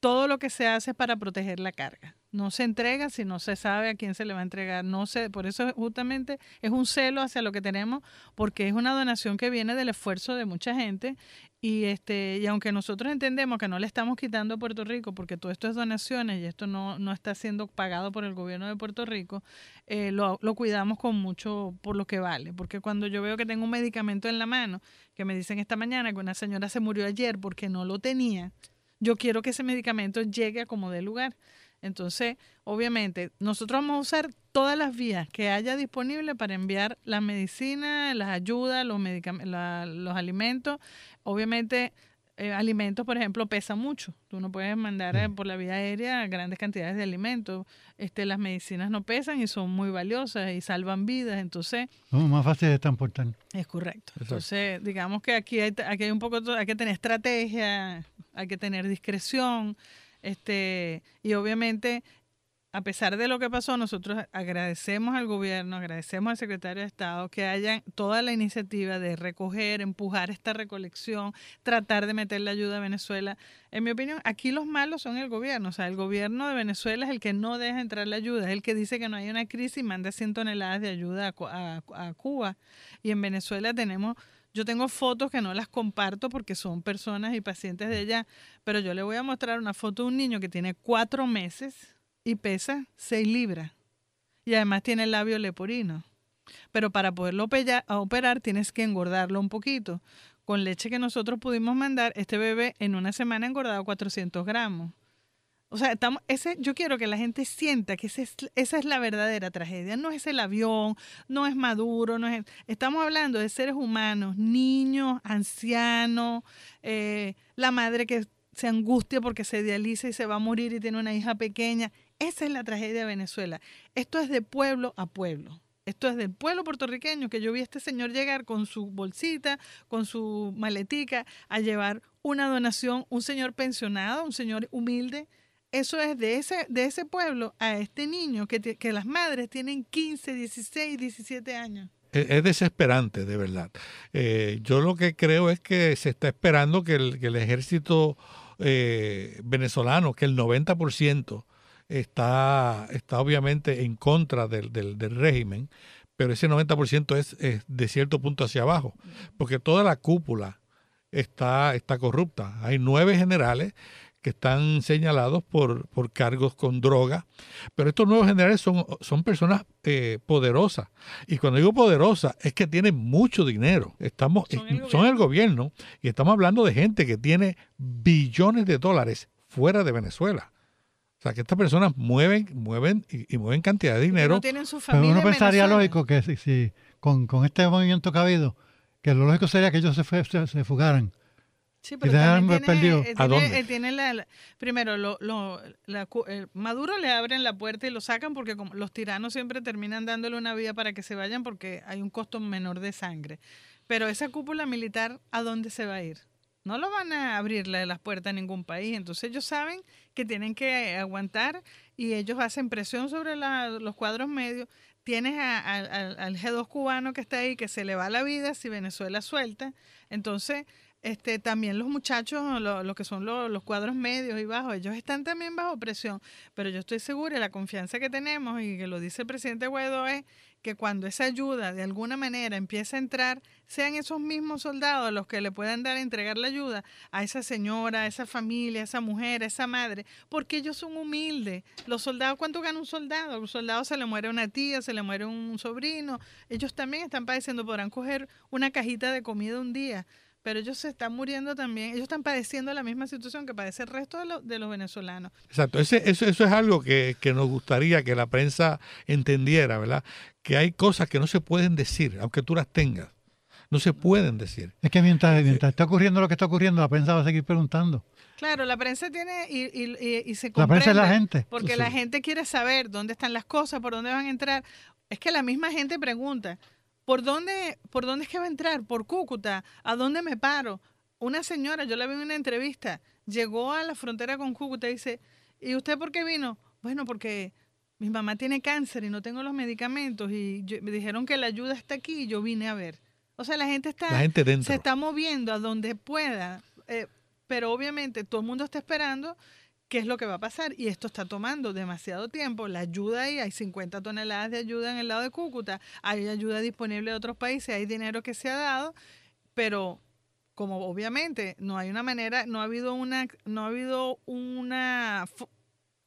todo lo que se hace es para proteger la carga no se entrega si no se sabe a quién se le va a entregar. No sé, por eso justamente es un celo hacia lo que tenemos, porque es una donación que viene del esfuerzo de mucha gente y este y aunque nosotros entendemos que no le estamos quitando a Puerto Rico, porque todo esto es donaciones y esto no, no está siendo pagado por el gobierno de Puerto Rico, eh, lo, lo cuidamos con mucho por lo que vale. Porque cuando yo veo que tengo un medicamento en la mano, que me dicen esta mañana que una señora se murió ayer porque no lo tenía, yo quiero que ese medicamento llegue a como dé lugar. Entonces, obviamente, nosotros vamos a usar todas las vías que haya disponible para enviar la medicina, las ayudas, los, los alimentos. Obviamente, eh, alimentos, por ejemplo, pesan mucho. Tú no puedes mandar eh, por la vía aérea grandes cantidades de alimentos. Este, las medicinas no pesan y son muy valiosas y salvan vidas. Entonces, más fácil de transportar. Es correcto. Entonces, digamos que aquí hay, aquí hay un poco, hay que tener estrategia, hay que tener discreción. Este, y obviamente, a pesar de lo que pasó, nosotros agradecemos al gobierno, agradecemos al secretario de Estado que haya toda la iniciativa de recoger, empujar esta recolección, tratar de meter la ayuda a Venezuela. En mi opinión, aquí los malos son el gobierno. O sea, el gobierno de Venezuela es el que no deja entrar la ayuda, es el que dice que no hay una crisis y manda 100 toneladas de ayuda a Cuba. Y en Venezuela tenemos yo tengo fotos que no las comparto porque son personas y pacientes de ella, pero yo le voy a mostrar una foto de un niño que tiene cuatro meses y pesa seis libras. Y además tiene el labio leporino. Pero para poderlo operar tienes que engordarlo un poquito. Con leche que nosotros pudimos mandar, este bebé en una semana ha engordado 400 gramos. O sea, estamos, ese, yo quiero que la gente sienta que esa es la verdadera tragedia. No es el avión, no es Maduro, no es, estamos hablando de seres humanos, niños, ancianos, eh, la madre que se angustia porque se idealiza y se va a morir y tiene una hija pequeña. Esa es la tragedia de Venezuela. Esto es de pueblo a pueblo. Esto es del pueblo puertorriqueño que yo vi a este señor llegar con su bolsita, con su maletica, a llevar una donación, un señor pensionado, un señor humilde. Eso es de ese, de ese pueblo a este niño que, que las madres tienen 15, 16, 17 años es desesperante, de verdad. Eh, yo lo que creo es que se está esperando que el, que el ejército eh, venezolano, que el 90% está, está obviamente en contra del, del, régimen, pero ese 90% es, es, de cierto punto hacia abajo, porque toda la cúpula está, está corrupta. Hay nueve generales que están señalados por, por cargos con droga, pero estos nuevos generales son, son personas eh, poderosas. Y cuando digo poderosa, es que tienen mucho dinero. Estamos, son el, gobierno y estamos hablando de gente que tiene billones de dólares fuera de Venezuela. O sea, que estas personas mueven, mueven y, mueven cantidad de dinero. pero uno pensaría lógico que si, con, este movimiento que ha habido, que lo lógico sería que ellos se, se fugaran Sí, pero también tiene, tiene, la, primero, lo, lo, la, Maduro le abren la puerta y lo sacan porque como los tiranos siempre terminan dándole una vía para que se vayan porque hay un costo menor de sangre. Pero esa cúpula militar, ¿a dónde se va a ir? No lo van a abrirle las puertas a ningún país. Entonces ellos saben que tienen que aguantar y ellos hacen presión sobre los cuadros medios. Tienes al G2 cubano que está ahí, que se le va la vida si Venezuela suelta. Entonces este, también los muchachos, lo, que son los cuadros medios y bajos, ellos están también bajo presión, pero yo estoy segura, la confianza que tenemos y que lo dice el presidente Guaidó es que cuando esa ayuda de alguna manera empiece a entrar, sean esos mismos soldados los que le puedan dar, entregar la ayuda a esa señora, a esa familia, a esa mujer, a esa madre, porque ellos son humildes. Los soldados, ¿cuánto gana un soldado? Un soldado se le muere una tía, se le muere un sobrino, ellos también están padeciendo, podrán coger una cajita de comida un día pero ellos se están muriendo también, ellos están padeciendo la misma situación que padece el resto de, los venezolanos. Exacto, Ese, eso, eso es algo que, nos gustaría que la prensa entendiera, ¿verdad? Que hay cosas que no se pueden decir, aunque tú las tengas. No se pueden decir. Es que mientras, mientras está ocurriendo lo que está ocurriendo, la prensa va a seguir preguntando. Claro, la prensa tiene y, y, y, se comprende. La prensa es la gente. Porque la gente quiere saber dónde están las cosas, por dónde van a entrar. Es que la misma gente pregunta, ¿Por dónde, ¿Por dónde es que va a entrar? ¿Por Cúcuta? ¿A dónde me paro? Una señora, yo la vi en una entrevista, llegó a la frontera con Cúcuta y dice, ¿y usted por qué vino? Bueno, porque mi mamá tiene cáncer y no tengo los medicamentos y me dijeron que la ayuda está aquí y yo vine a ver. O sea, la gente está se está moviendo a donde pueda, eh, pero obviamente todo el mundo está esperando qué es lo que va a pasar. Y esto está tomando demasiado tiempo. La ayuda ahí, hay 50 toneladas de ayuda en el lado de Cúcuta, hay ayuda disponible de otros países, hay dinero que se ha dado, pero como obviamente no hay una manera, no ha habido una, no ha habido una,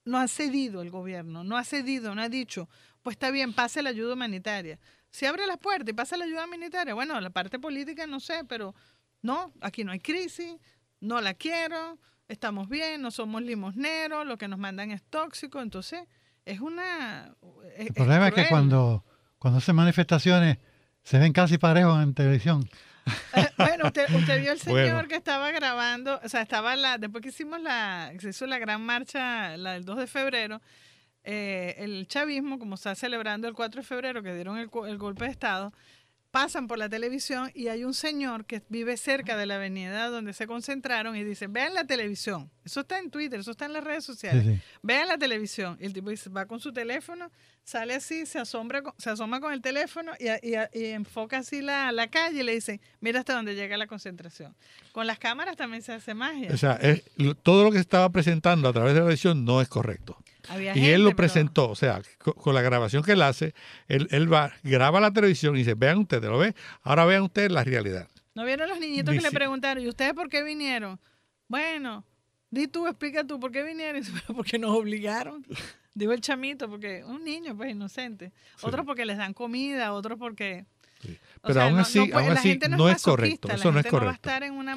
no ha cedido el gobierno, no ha cedido, no ha dicho, pues está bien, pase la ayuda humanitaria. Si abre las puertas y pasa la ayuda humanitaria, bueno, la parte política no sé, pero no, aquí no hay crisis, no la quiero, estamos bien, no somos limosneros, lo que nos mandan es tóxico, entonces es una... el problema es, que cuando, cuando hacen manifestaciones se ven casi parejos en televisión. Eh, bueno, usted, usted, vio el señor que estaba grabando, o sea, estaba la, después que hicimos la, se hizo la gran marcha, la del 2 de febrero, eh, el chavismo, como está celebrando el 4 de febrero, que dieron el, el golpe de Estado, pasan por la televisión y hay un señor que vive cerca de la avenida donde se concentraron y dice, vean la televisión. Eso está en Twitter, eso está en las redes sociales. Vean la televisión. Y el tipo dice, va con su teléfono, sale así, se, asombra, se asoma con el teléfono y, enfoca así la, la, calle y le dice, mira hasta dónde llega la concentración. Con las cámaras también se hace magia. O sea, todo lo que se estaba presentando a través de la televisión no es correcto y él lo presentó, o sea, con, la grabación que él hace, él, va, graba la televisión y dice, vean ustedes, ¿lo ve? Ahora vean ustedes la realidad. ¿No vieron los niñitos que le preguntaron, ¿y ustedes por qué vinieron? Bueno, di tú, explica tú, ¿por qué vinieron? Porque nos obligaron. Digo el chamito, porque un niño, pues inocente. Otros porque les dan comida, otros porque... Pero aún así, no, aún así no, es, correcto. Eso no es correcto. No va a estar en una,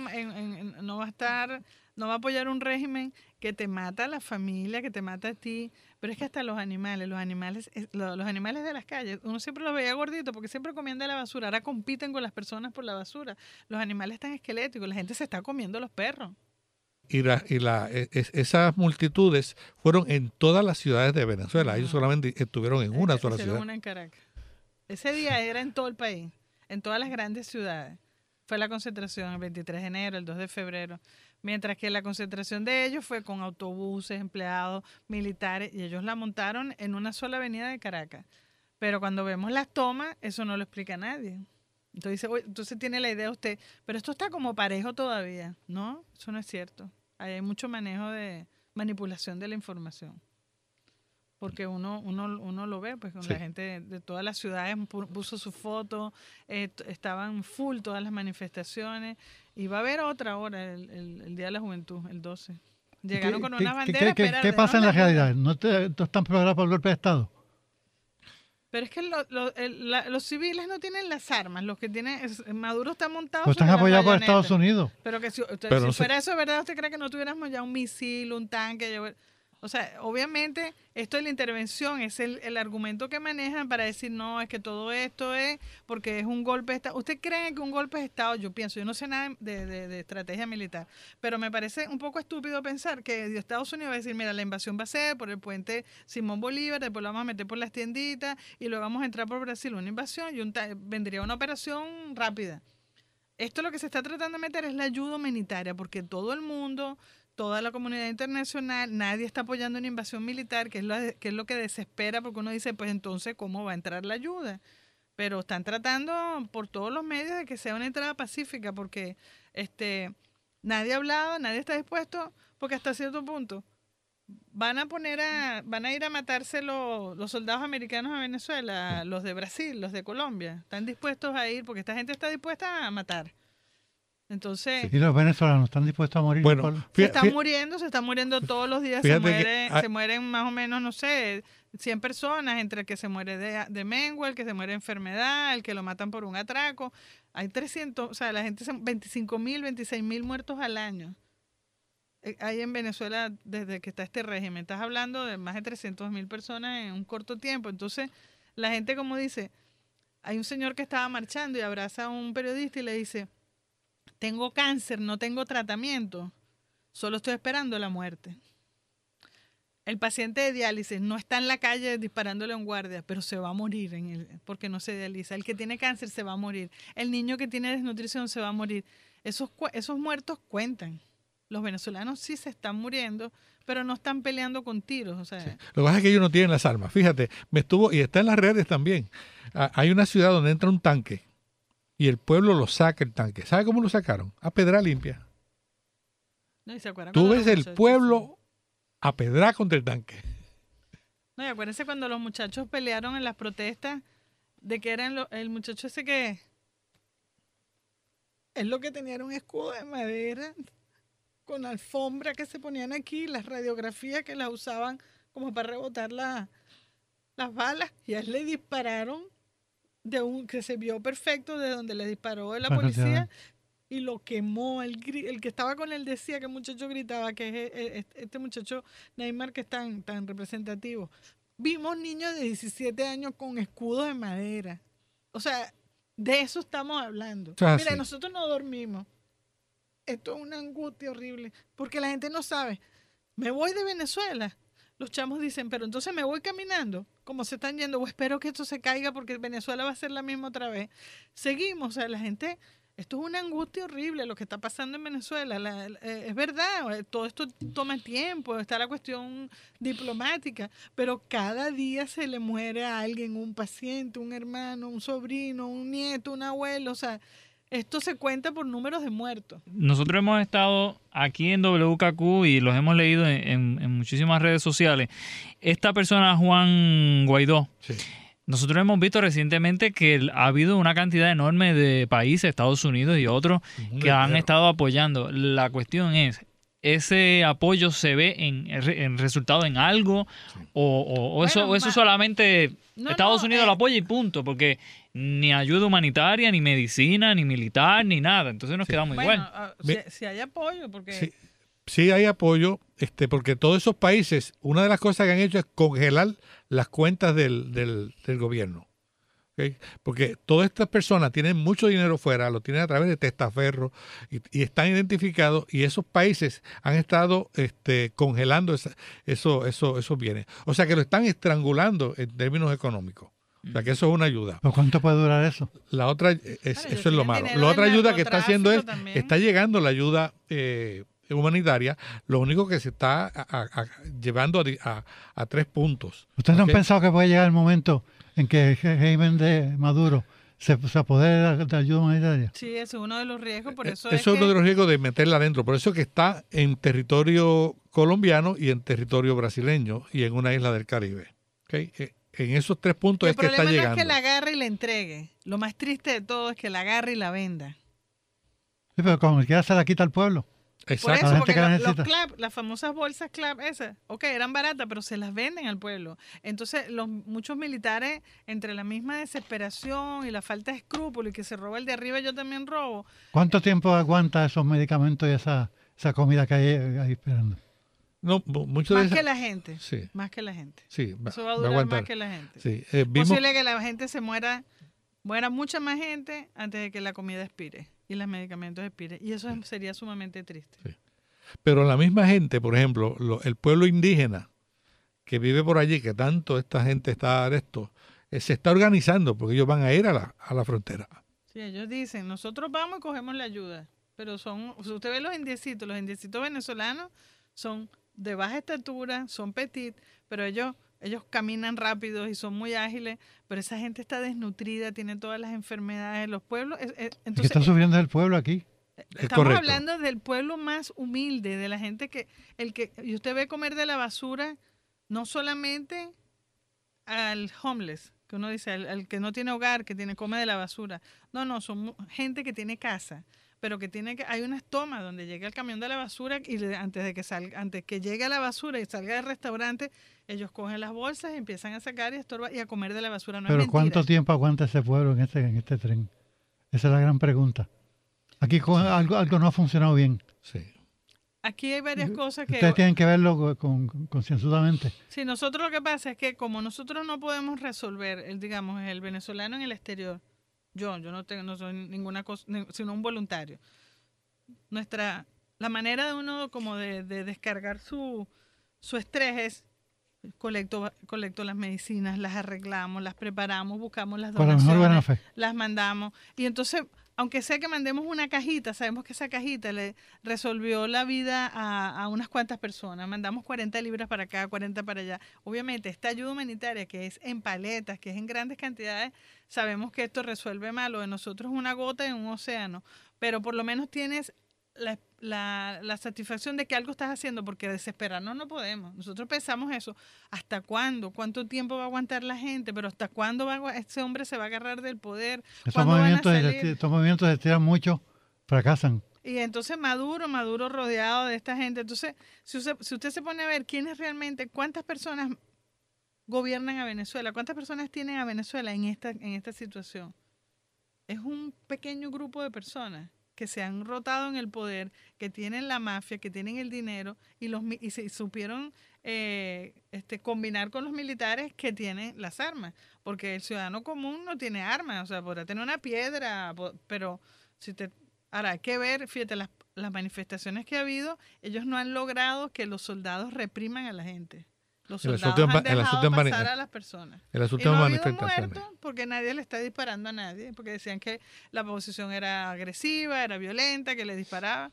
no va a estar, no va a apoyar un régimen que te mata a la familia, que te mata a ti, pero es que hasta los animales, los animales, los animales de las calles, uno siempre los veía gorditos porque siempre comían de la basura, ahora compiten con las personas por la basura. Los animales están esqueléticos, la gente se está comiendo los perros. y, la, y la, e- es- esas multitudes fueron en todas las ciudades de Venezuela. Ellos solamente estuvieron en una sola ciudad. una en Caracas. Ese día era en todo el país, en todas las grandes ciudades. Fue la concentración el 23 de enero, el 2 de febrero. Mientras que la concentración de ellos fue con autobuses, empleados, militares, y ellos la montaron en una sola avenida de Caracas. Pero cuando vemos las tomas, eso no lo explica nadie. Entonces, entonces tiene la idea usted, pero esto está como parejo todavía. No, eso no es cierto. Hay mucho manejo de manipulación de la información porque uno, uno, uno lo ve, pues con Sí. la gente de todas las ciudades pu- puso su foto, eh, estaban full todas las manifestaciones, y va a haber otra hora, el, el- el Día de la Juventud, el 12. Llegaron ¿Qué- con una qué- bandera. qué- pasa en la realidad? ¿No, te, no están preparados para el golpe de Estado? Pero es que lo- lo- el- la- los civiles no tienen las armas, los que tienen, es- Maduro está montado. Pues están apoyados por. Estados Unidos. Pero que si, usted- Pero si no fuera eso, ¿verdad? ¿Usted cree que no tuviéramos ya un misil, un tanque? O sea, obviamente, esto de la intervención es el, el argumento que manejan para decir, no, es que todo esto es porque es un golpe de Estado. ¿Usted cree que un golpe de Estado? Yo pienso, yo no sé nada de, de- estrategia militar, pero me parece un poco estúpido pensar que Estados Unidos va a decir, mira, la invasión va a ser por el puente Simón Bolívar, después lo vamos a meter por las tienditas y luego vamos a entrar por Brasil, una invasión y un vendría una operación rápida. Esto lo que se está tratando de meter es la ayuda humanitaria, porque todo el mundo, toda la comunidad internacional, nadie está apoyando una invasión militar, que es, lo, que es lo que desespera, porque uno dice, pues entonces, ¿cómo va a entrar la ayuda? Pero están tratando por todos los medios de que sea una entrada pacífica, porque este nadie ha hablado, nadie está dispuesto, porque hasta cierto punto van a poner a, van a ir a matarse los, los soldados americanos a Venezuela, los de Brasil, los de Colombia, están dispuestos a ir, porque esta gente está dispuesta a matar. Entonces, Y los venezolanos están dispuestos a morir. Bueno, por- se fí- están muriendo, se están muriendo todos los días, se, Fíjate que muere, hay- se mueren más o menos, no sé, 100 personas, entre el que se muere de, de mengua, el que se muere de enfermedad, el que lo matan por un atraco. Hay 300, o sea, la gente, se- 25 mil, 26 mil muertos al año. Eh, Hay en Venezuela desde que está este régimen. Estás hablando de más de 300 mil personas en un corto tiempo. Entonces, la gente como dice, hay un señor que estaba marchando y abraza a un periodista y le dice, tengo cáncer, no tengo tratamiento, solo estoy esperando la muerte. El paciente de diálisis no está en la calle disparándole a un guardia, pero se va a morir en el, porque no se dializa. El que tiene cáncer se va a morir. El niño que tiene desnutrición se va a morir. Esos, esos muertos cuentan. Los venezolanos sí se están muriendo, pero no están peleando con tiros. Lo que pasa es que ellos no tienen las armas. Fíjate, me estuvo, y está en las redes también. Ah, Hay una ciudad donde entra un tanque y el pueblo lo saca el tanque. ¿Sabe cómo lo sacaron? A pedra limpia. no, y se Tú ves el pueblo a pedra contra el tanque. No, y acuérdense cuando los muchachos pelearon en las protestas de que eran lo- el muchacho ese que es lo que tenía era un escudo de madera con alfombra que se ponían aquí, las radiografías que las usaban como para rebotar la- las balas y a él le dispararon de un que se vio perfecto de donde le disparó la policía y lo quemó. El, el que estaba con él decía que el muchacho gritaba, que es eh, eh, este muchacho Neymar que es tan, tan representativo. Vimos niños de 17 años con escudos de madera. O sea, de eso estamos hablando. Es Mira, nosotros no dormimos. Esto es una angustia horrible, porque la gente no sabe. Me voy de Venezuela. Los chamos dicen, pero entonces me voy caminando, como se están yendo, o espero que esto se caiga porque Venezuela va a ser la misma otra vez. Seguimos, o sea, la gente, esto es una angustia horrible lo que está pasando en Venezuela. La- eh, es verdad, eh, todo esto toma tiempo, está la cuestión diplomática, pero cada día se le muere a alguien, un paciente, un hermano, un sobrino, un nieto, un abuelo, o sea, esto se cuenta por números de muertos. Nosotros hemos estado aquí en WKQ y los hemos leído en, en- en muchísimas redes sociales. Esta persona, Juan Guaidó, nosotros hemos visto recientemente que ha habido una cantidad enorme de países, Estados Unidos y otros, que han estado apoyando. La cuestión es, ¿ese apoyo se ve en, en resultado en algo? ¿O, o- o eso, o eso solamente No, Estados no, Unidos eh, lo apoya y punto? Porque ni ayuda humanitaria, ni medicina, ni militar, ni nada. Entonces nos quedamos Bueno, igual. ah, si, si hay apoyo, porque... Sí, sí hay apoyo, este, porque todos esos países, una de las cosas que han hecho es congelar las cuentas del, del, del gobierno. Porque todas estas personas tienen mucho dinero fuera, lo tienen a través de testaferro y, y están identificados y esos países han estado este, congelando esa- eso, eso, esos bienes. O sea que lo están estrangulando en términos económicos. O sea que eso es una ayuda. ¿Pero cuánto puede durar eso? La otra, es, eso es lo malo. La otra ayuda que está haciendo es, está llegando la ayuda eh, humanitaria, lo único que se está a- a- a- llevando a, di- a- a tres puntos. ¿Ustedes no han pensado que puede llegar el momento en que el régimen de Maduro se, se apodere de la- ayuda humanitaria? Sí, es uno de los riesgos, por eso, Eso es es uno que- de los riesgos de meterla adentro. Por eso que está en territorio colombiano y en territorio brasileño y en una isla del Caribe. ¿ok? Eh, En esos tres puntos el es que está no llegando. es que la agarre y la entregue. Lo más triste de todo es que la agarre y la venda. Sí, pero como quiera se la quita al pueblo. Por A la eso, gente porque que la lo- los clap, las famosas bolsas clap esas, ok, eran baratas, pero se las venden al pueblo. Entonces, los muchos militares, entre la misma desesperación y la falta de escrúpulo y que se roba el de arriba, yo también robo, ¿Cuánto tiempo aguanta esos medicamentos y esa, esa comida que hay ahí esperando? No, mu- mucho de más esa- que la gente. Sí. Más que la gente. Sí, va- Eso va a va a durar más que la gente. Sí, eh, vimos- Posible que la gente se muera, muera mucha más gente antes de que la comida expire y los medicamentos expiren. Y eso es- sería sumamente triste. Pero la misma gente, por ejemplo, lo- el pueblo indígena que vive por allí, que tanto esta gente está esto, eh, se está organizando porque ellos van a ir a la, a la frontera. Sí, ellos dicen, nosotros vamos y cogemos la ayuda. Pero son, si usted ve los indiecitos, los indiecitos venezolanos son de baja estatura, son petit, pero ellos, ellos caminan rápido y son muy ágiles, pero esa gente está desnutrida, tiene todas las enfermedades, los pueblos. entonces, está sufriendo es el pueblo aquí. Estamos hablando del pueblo más humilde, de la gente que, el que, y usted ve comer de la basura, no solamente al homeless, que uno dice, al, al que no tiene hogar, que tiene, come de la basura. No, no, son gente que tiene casa, pero que tiene que, hay unas tomas donde llega el camión de la basura y le- antes de que salga, antes que llegue a la basura y salga del restaurante, ellos cogen las bolsas y empiezan a sacar y a estorbar y a comer de la basura. No Pero. ¿cuánto tiempo aguanta ese pueblo en este, en este tren? Esa es la gran pregunta. Aquí algo, algo no ha funcionado bien. Aquí hay varias cosas que... Ustedes tienen que verlo co- con, con- concienzudamente. Sí, nosotros lo que pasa es que como nosotros no podemos resolver, el, digamos, el venezolano en el exterior, yo, yo no tengo, no soy ninguna cosa, sino un voluntario. Nuestra, la manera de uno como de, de descargar su, su estrés es colecto, colecto las medicinas, las arreglamos, las preparamos, buscamos las donaciones, las mandamos. Y entonces, aunque sea que mandemos una cajita, sabemos que esa cajita le resolvió la vida a, unas cuantas personas. Mandamos 40 libras para acá, 40 para allá. Obviamente, esta ayuda humanitaria que es en paletas, que es en grandes cantidades, sabemos que esto resuelve mal. Lo de nosotros una gota en un océano. Pero por lo menos tienes la, la- la satisfacción de que algo estás haciendo, porque desesperarnos no podemos. Nosotros pensamos eso. ¿Hasta cuándo? ¿Cuánto tiempo va a aguantar la gente? Pero ¿hasta cuándo va a este hombre se va a agarrar del poder? Estos ¿Cuándo van a movimientos, esti- estos movimientos se estiran mucho, fracasan. Y entonces Maduro, Maduro rodeado de esta gente. Entonces, si usted, si usted se pone a ver quiénes realmente, cuántas personas gobiernan a Venezuela, cuántas personas tienen a Venezuela en esta, en esta situación, es un pequeño grupo de personas que se han rotado en el poder, que tienen la mafia, que tienen el dinero y, los, y se supieron eh, este, combinar con los militares que tienen las armas. Porque el ciudadano común no tiene armas, o sea, podrá tener una piedra, pero si te... Ahora, hay que ver, fíjate, las, las manifestaciones que ha habido, ellos no han logrado que los soldados repriman a la gente. Los El soldados han el dejado pasar a las personas. el asunto Y no ha habido muertos porque nadie le está disparando a nadie, porque decían que la oposición era agresiva, era violenta, que le disparaba.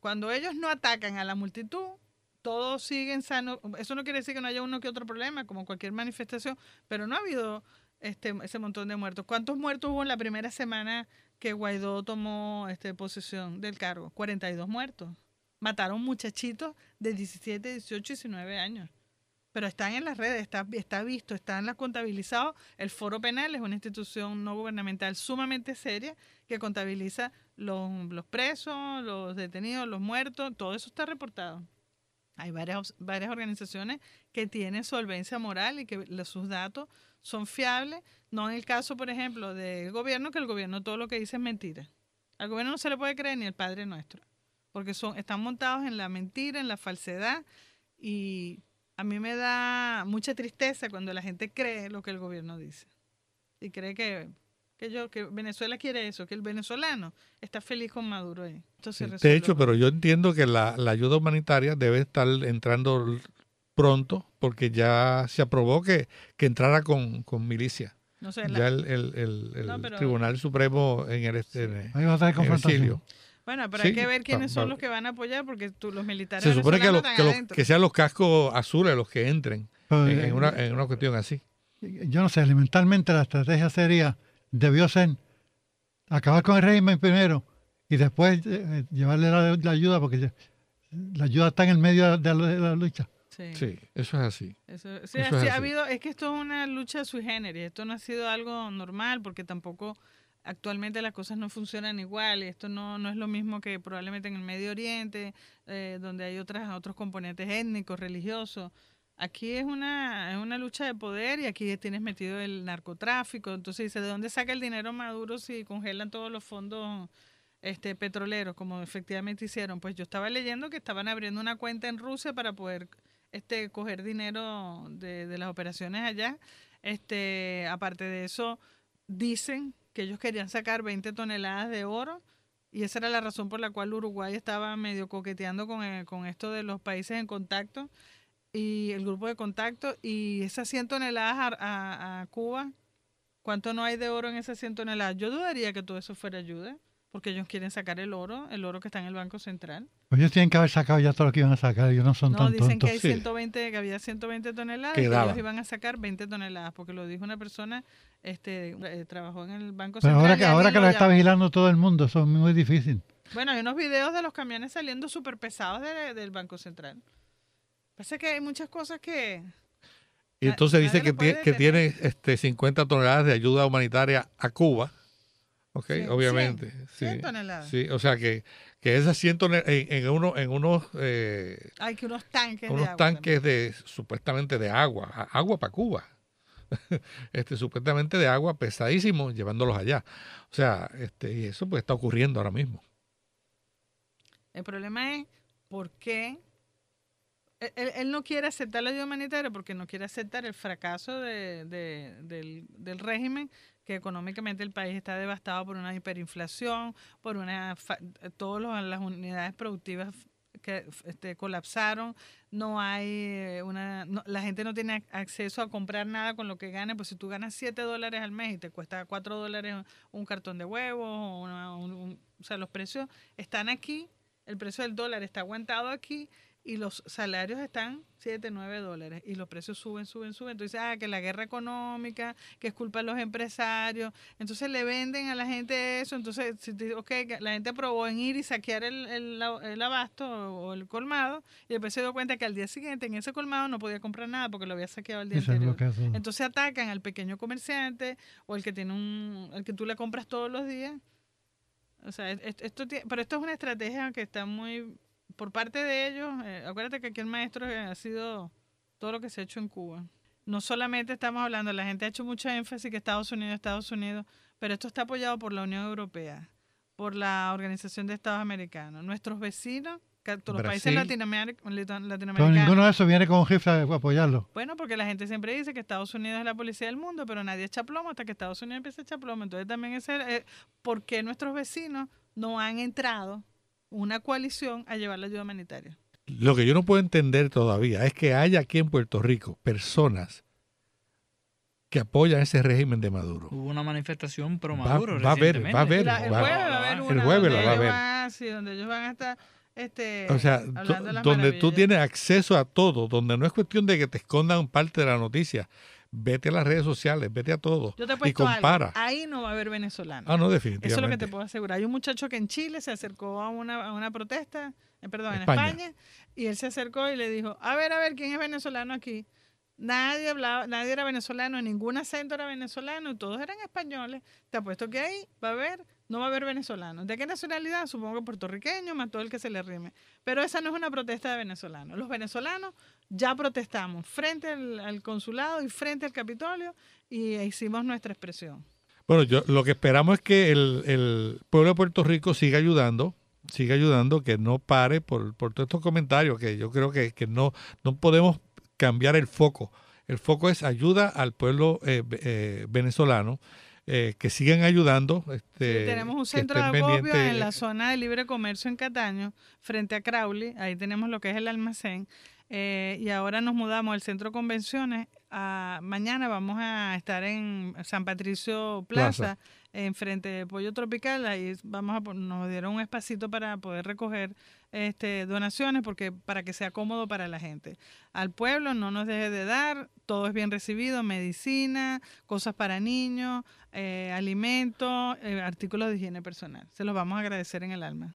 Cuando ellos no atacan a la multitud, todos siguen sanos. Eso no quiere decir que no haya uno que otro problema, como cualquier manifestación, pero no ha habido este, ese montón de muertos. ¿Cuántos muertos hubo en la primera semana que Guaidó tomó este, posesión del cargo? 42 muertos. Mataron muchachitos de 17, 18, 19 años pero están en las redes, está, está visto, están las contabilizados. El Foro Penal es una institución no gubernamental sumamente seria que contabiliza los, presos, los detenidos, los muertos, todo eso está reportado. Hay varias, varias organizaciones que tienen solvencia moral y que sus datos son fiables. No en el caso, por ejemplo, del gobierno, que el gobierno todo lo que dice es mentira. Al gobierno no se le puede creer ni el Padre Nuestro, porque son, están montados en la mentira, en la falsedad y a mí me da mucha tristeza cuando la gente cree lo que el gobierno dice. y cree que, que, yo, que Venezuela quiere eso, que el venezolano está feliz con Maduro. ahí. Entonces De hecho, pero yo entiendo que la, la ayuda humanitaria debe estar entrando pronto porque ya se aprobó que, que entrara con, con milicia. No sé, la- ya el, el- el- el No, pero- Tribunal Supremo en el, en a estar en el confrontación. exilio. Bueno, pero Sí, hay que ver quiénes son los que van a apoyar porque tú, los militares Se supone que, los, venezolanos que, los- están adentro. que sean los cascos azules los que entren Pero, en, en eh, una, en una cuestión así. Yo no sé, elementalmente la estrategia sería, debió ser acabar con el régimen primero y después eh, eh, llevarle la, la ayuda porque la ayuda está en el medio de la, de la lucha. Sí. Sí, eso es así. Eso, sí, Eso así es ha habido, es que esto es una lucha sui generis, esto no ha sido algo normal porque tampoco actualmente las cosas no funcionan igual, esto no, no es lo mismo que probablemente en el Medio Oriente, eh, donde hay otras, otros componentes étnicos, religiosos. Aquí es una, es una lucha de poder y aquí tienes metido el narcotráfico. Entonces dice, ¿de dónde saca el dinero Maduro si congelan todos los fondos este, petroleros, como efectivamente hicieron? Pues yo estaba leyendo que estaban abriendo una cuenta en Rusia para poder este, coger dinero de, de las operaciones allá. Este, aparte de eso, dicen que ellos querían sacar 20 toneladas de oro y esa era la razón por la cual Uruguay estaba medio coqueteando con, eh, con esto de los países en contacto y el grupo de contacto y esas 100 toneladas a, a- a Cuba, ¿cuánto no hay de oro en esas 100 toneladas? Yo dudaría que todo eso fuera ayuda porque ellos quieren sacar el oro, el oro que está en el Banco Central. Pues ellos tienen que haber sacado ya todo lo que iban a sacar, ellos no son No, tan dicen que hay 120, que había 120 toneladas y que ellos iban a sacar 20 toneladas, porque lo dijo una persona, este, eh, trabajó en el Banco Pero Central. ahora y que, ahora que lo lo está vigilando todo el mundo, eso es muy difícil. Bueno, hay unos videos de los camiones saliendo súper pesados de- del Banco Central. Pasa que hay muchas cosas que... Y entonces dice que, que tiene este 50 toneladas de ayuda humanitaria a Cuba. Ok, obviamente. cien- sí, cien toneladas. Sí, o sea que, que esas 100 toneladas en, en, uno, en unos, eh, Hay que unos tanques de unos agua tanques de supuestamente de agua, agua para Cuba. este supuestamente de agua pesadísimos llevándolos allá. O sea, este y eso pues está ocurriendo ahora mismo. El problema es por qué él, él- él no quiere aceptar la ayuda humanitaria porque no quiere aceptar el fracaso de- de- del, del régimen, que económicamente el país está devastado por una hiperinflación, por una todas las unidades productivas que este, colapsaron, no hay eh, una, no- la gente no tiene ac- acceso a comprar nada con lo que gane, pues si tú ganas 7 dólares al mes y te cuesta 4 dólares un cartón de huevos, una- un- un- o sea, los precios están aquí, el precio del dólar está aguantado aquí y los salarios están 7, 9 dólares y los precios suben, suben, suben. Entonces, ah, que la guerra económica, que es culpa de los empresarios. Entonces le venden a la gente eso. Entonces, ok, la gente probó en ir y saquear el, el, el abasto o el colmado y después se dio cuenta que al día siguiente en ese colmado no podía comprar nada porque lo había saqueado el día Eso anterior. Entonces atacan al pequeño comerciante o el que tiene un, el que tú le compras todos los días. O sea, es- es- esto, tie- pero esto es una estrategia que está muy por parte de ellos. eh, acuérdate que aquí el maestro eh, ha sido todo lo que se ha hecho en Cuba. No solamente estamos hablando, la gente ha hecho mucho énfasis que Estados Unidos, Estados Unidos, pero esto está apoyado por la Unión Europea, por la Organización de Estados Americanos, nuestros vecinos, los países Brasil. latinoameric- latino- Pero latinoamericanos. ninguno de esos viene con rifle a apoyarlo. Bueno, porque la gente siempre dice que Estados Unidos es la policía del mundo, pero nadie echa plomo hasta que Estados Unidos empieza a echar plomo. Entonces también es el, eh, por qué nuestros vecinos no han entrado una coalición a llevar la ayuda humanitaria. Lo que yo no puedo entender todavía es que haya aquí en Puerto Rico personas que apoyan ese régimen de Maduro. Hubo una manifestación pro Va- Maduro. va a haber, va a haber, La- el va- jueves va a haber el jueves donde la va a ellos haber. van- sí, donde ellos van a estar este, O sea, donde tú tienes acceso a todo, donde no es cuestión de que te escondan parte de la noticia. Vete a las redes sociales, vete a todo Yo te he y compara. algo. Ahí no va a haber venezolanos. Ah, no, Eso es lo que definitivamente. te puedo asegurar. Hay un muchacho que en Chile se acercó a una, a una protesta, eh, perdón, en España. Y él se acercó y le dijo, a ver, a ver, ¿quién es venezolano aquí? Nadie hablaba, nadie era venezolano, ningún acento era venezolano, todos eran españoles. Te apuesto que ahí va a haber, no va a haber venezolanos. ¿De qué nacionalidad? Supongo que puertorriqueño, más todo el que se le rime. Pero esa no es una protesta de venezolanos. Los venezolanos ya protestamos frente al, al consulado y frente al Capitolio y hicimos nuestra expresión. Bueno, yo lo que esperamos es que el, el pueblo de Puerto Rico siga ayudando, siga ayudando, que no pare por, por todos estos comentarios, que yo creo que, que no, no podemos cambiar el foco El foco es ayuda al pueblo eh, eh, venezolano. Eh, que sigan ayudando. Este, tenemos un centro de acopio en la zona de libre comercio en Cataño, frente a Crowley. Ahí tenemos lo que es el almacén. Y ahora nos mudamos al centro de convenciones. A, mañana vamos a estar en San Patricio Plaza enfrente de Pollo Tropical, ahí vamos a nos dieron un espacito para poder recoger este donaciones porque para que sea cómodo para la gente. Al pueblo no nos deje de dar, todo es bien recibido, medicina, cosas para niños, eh, alimentos, eh, artículos de higiene personal. Se los vamos a agradecer en el alma.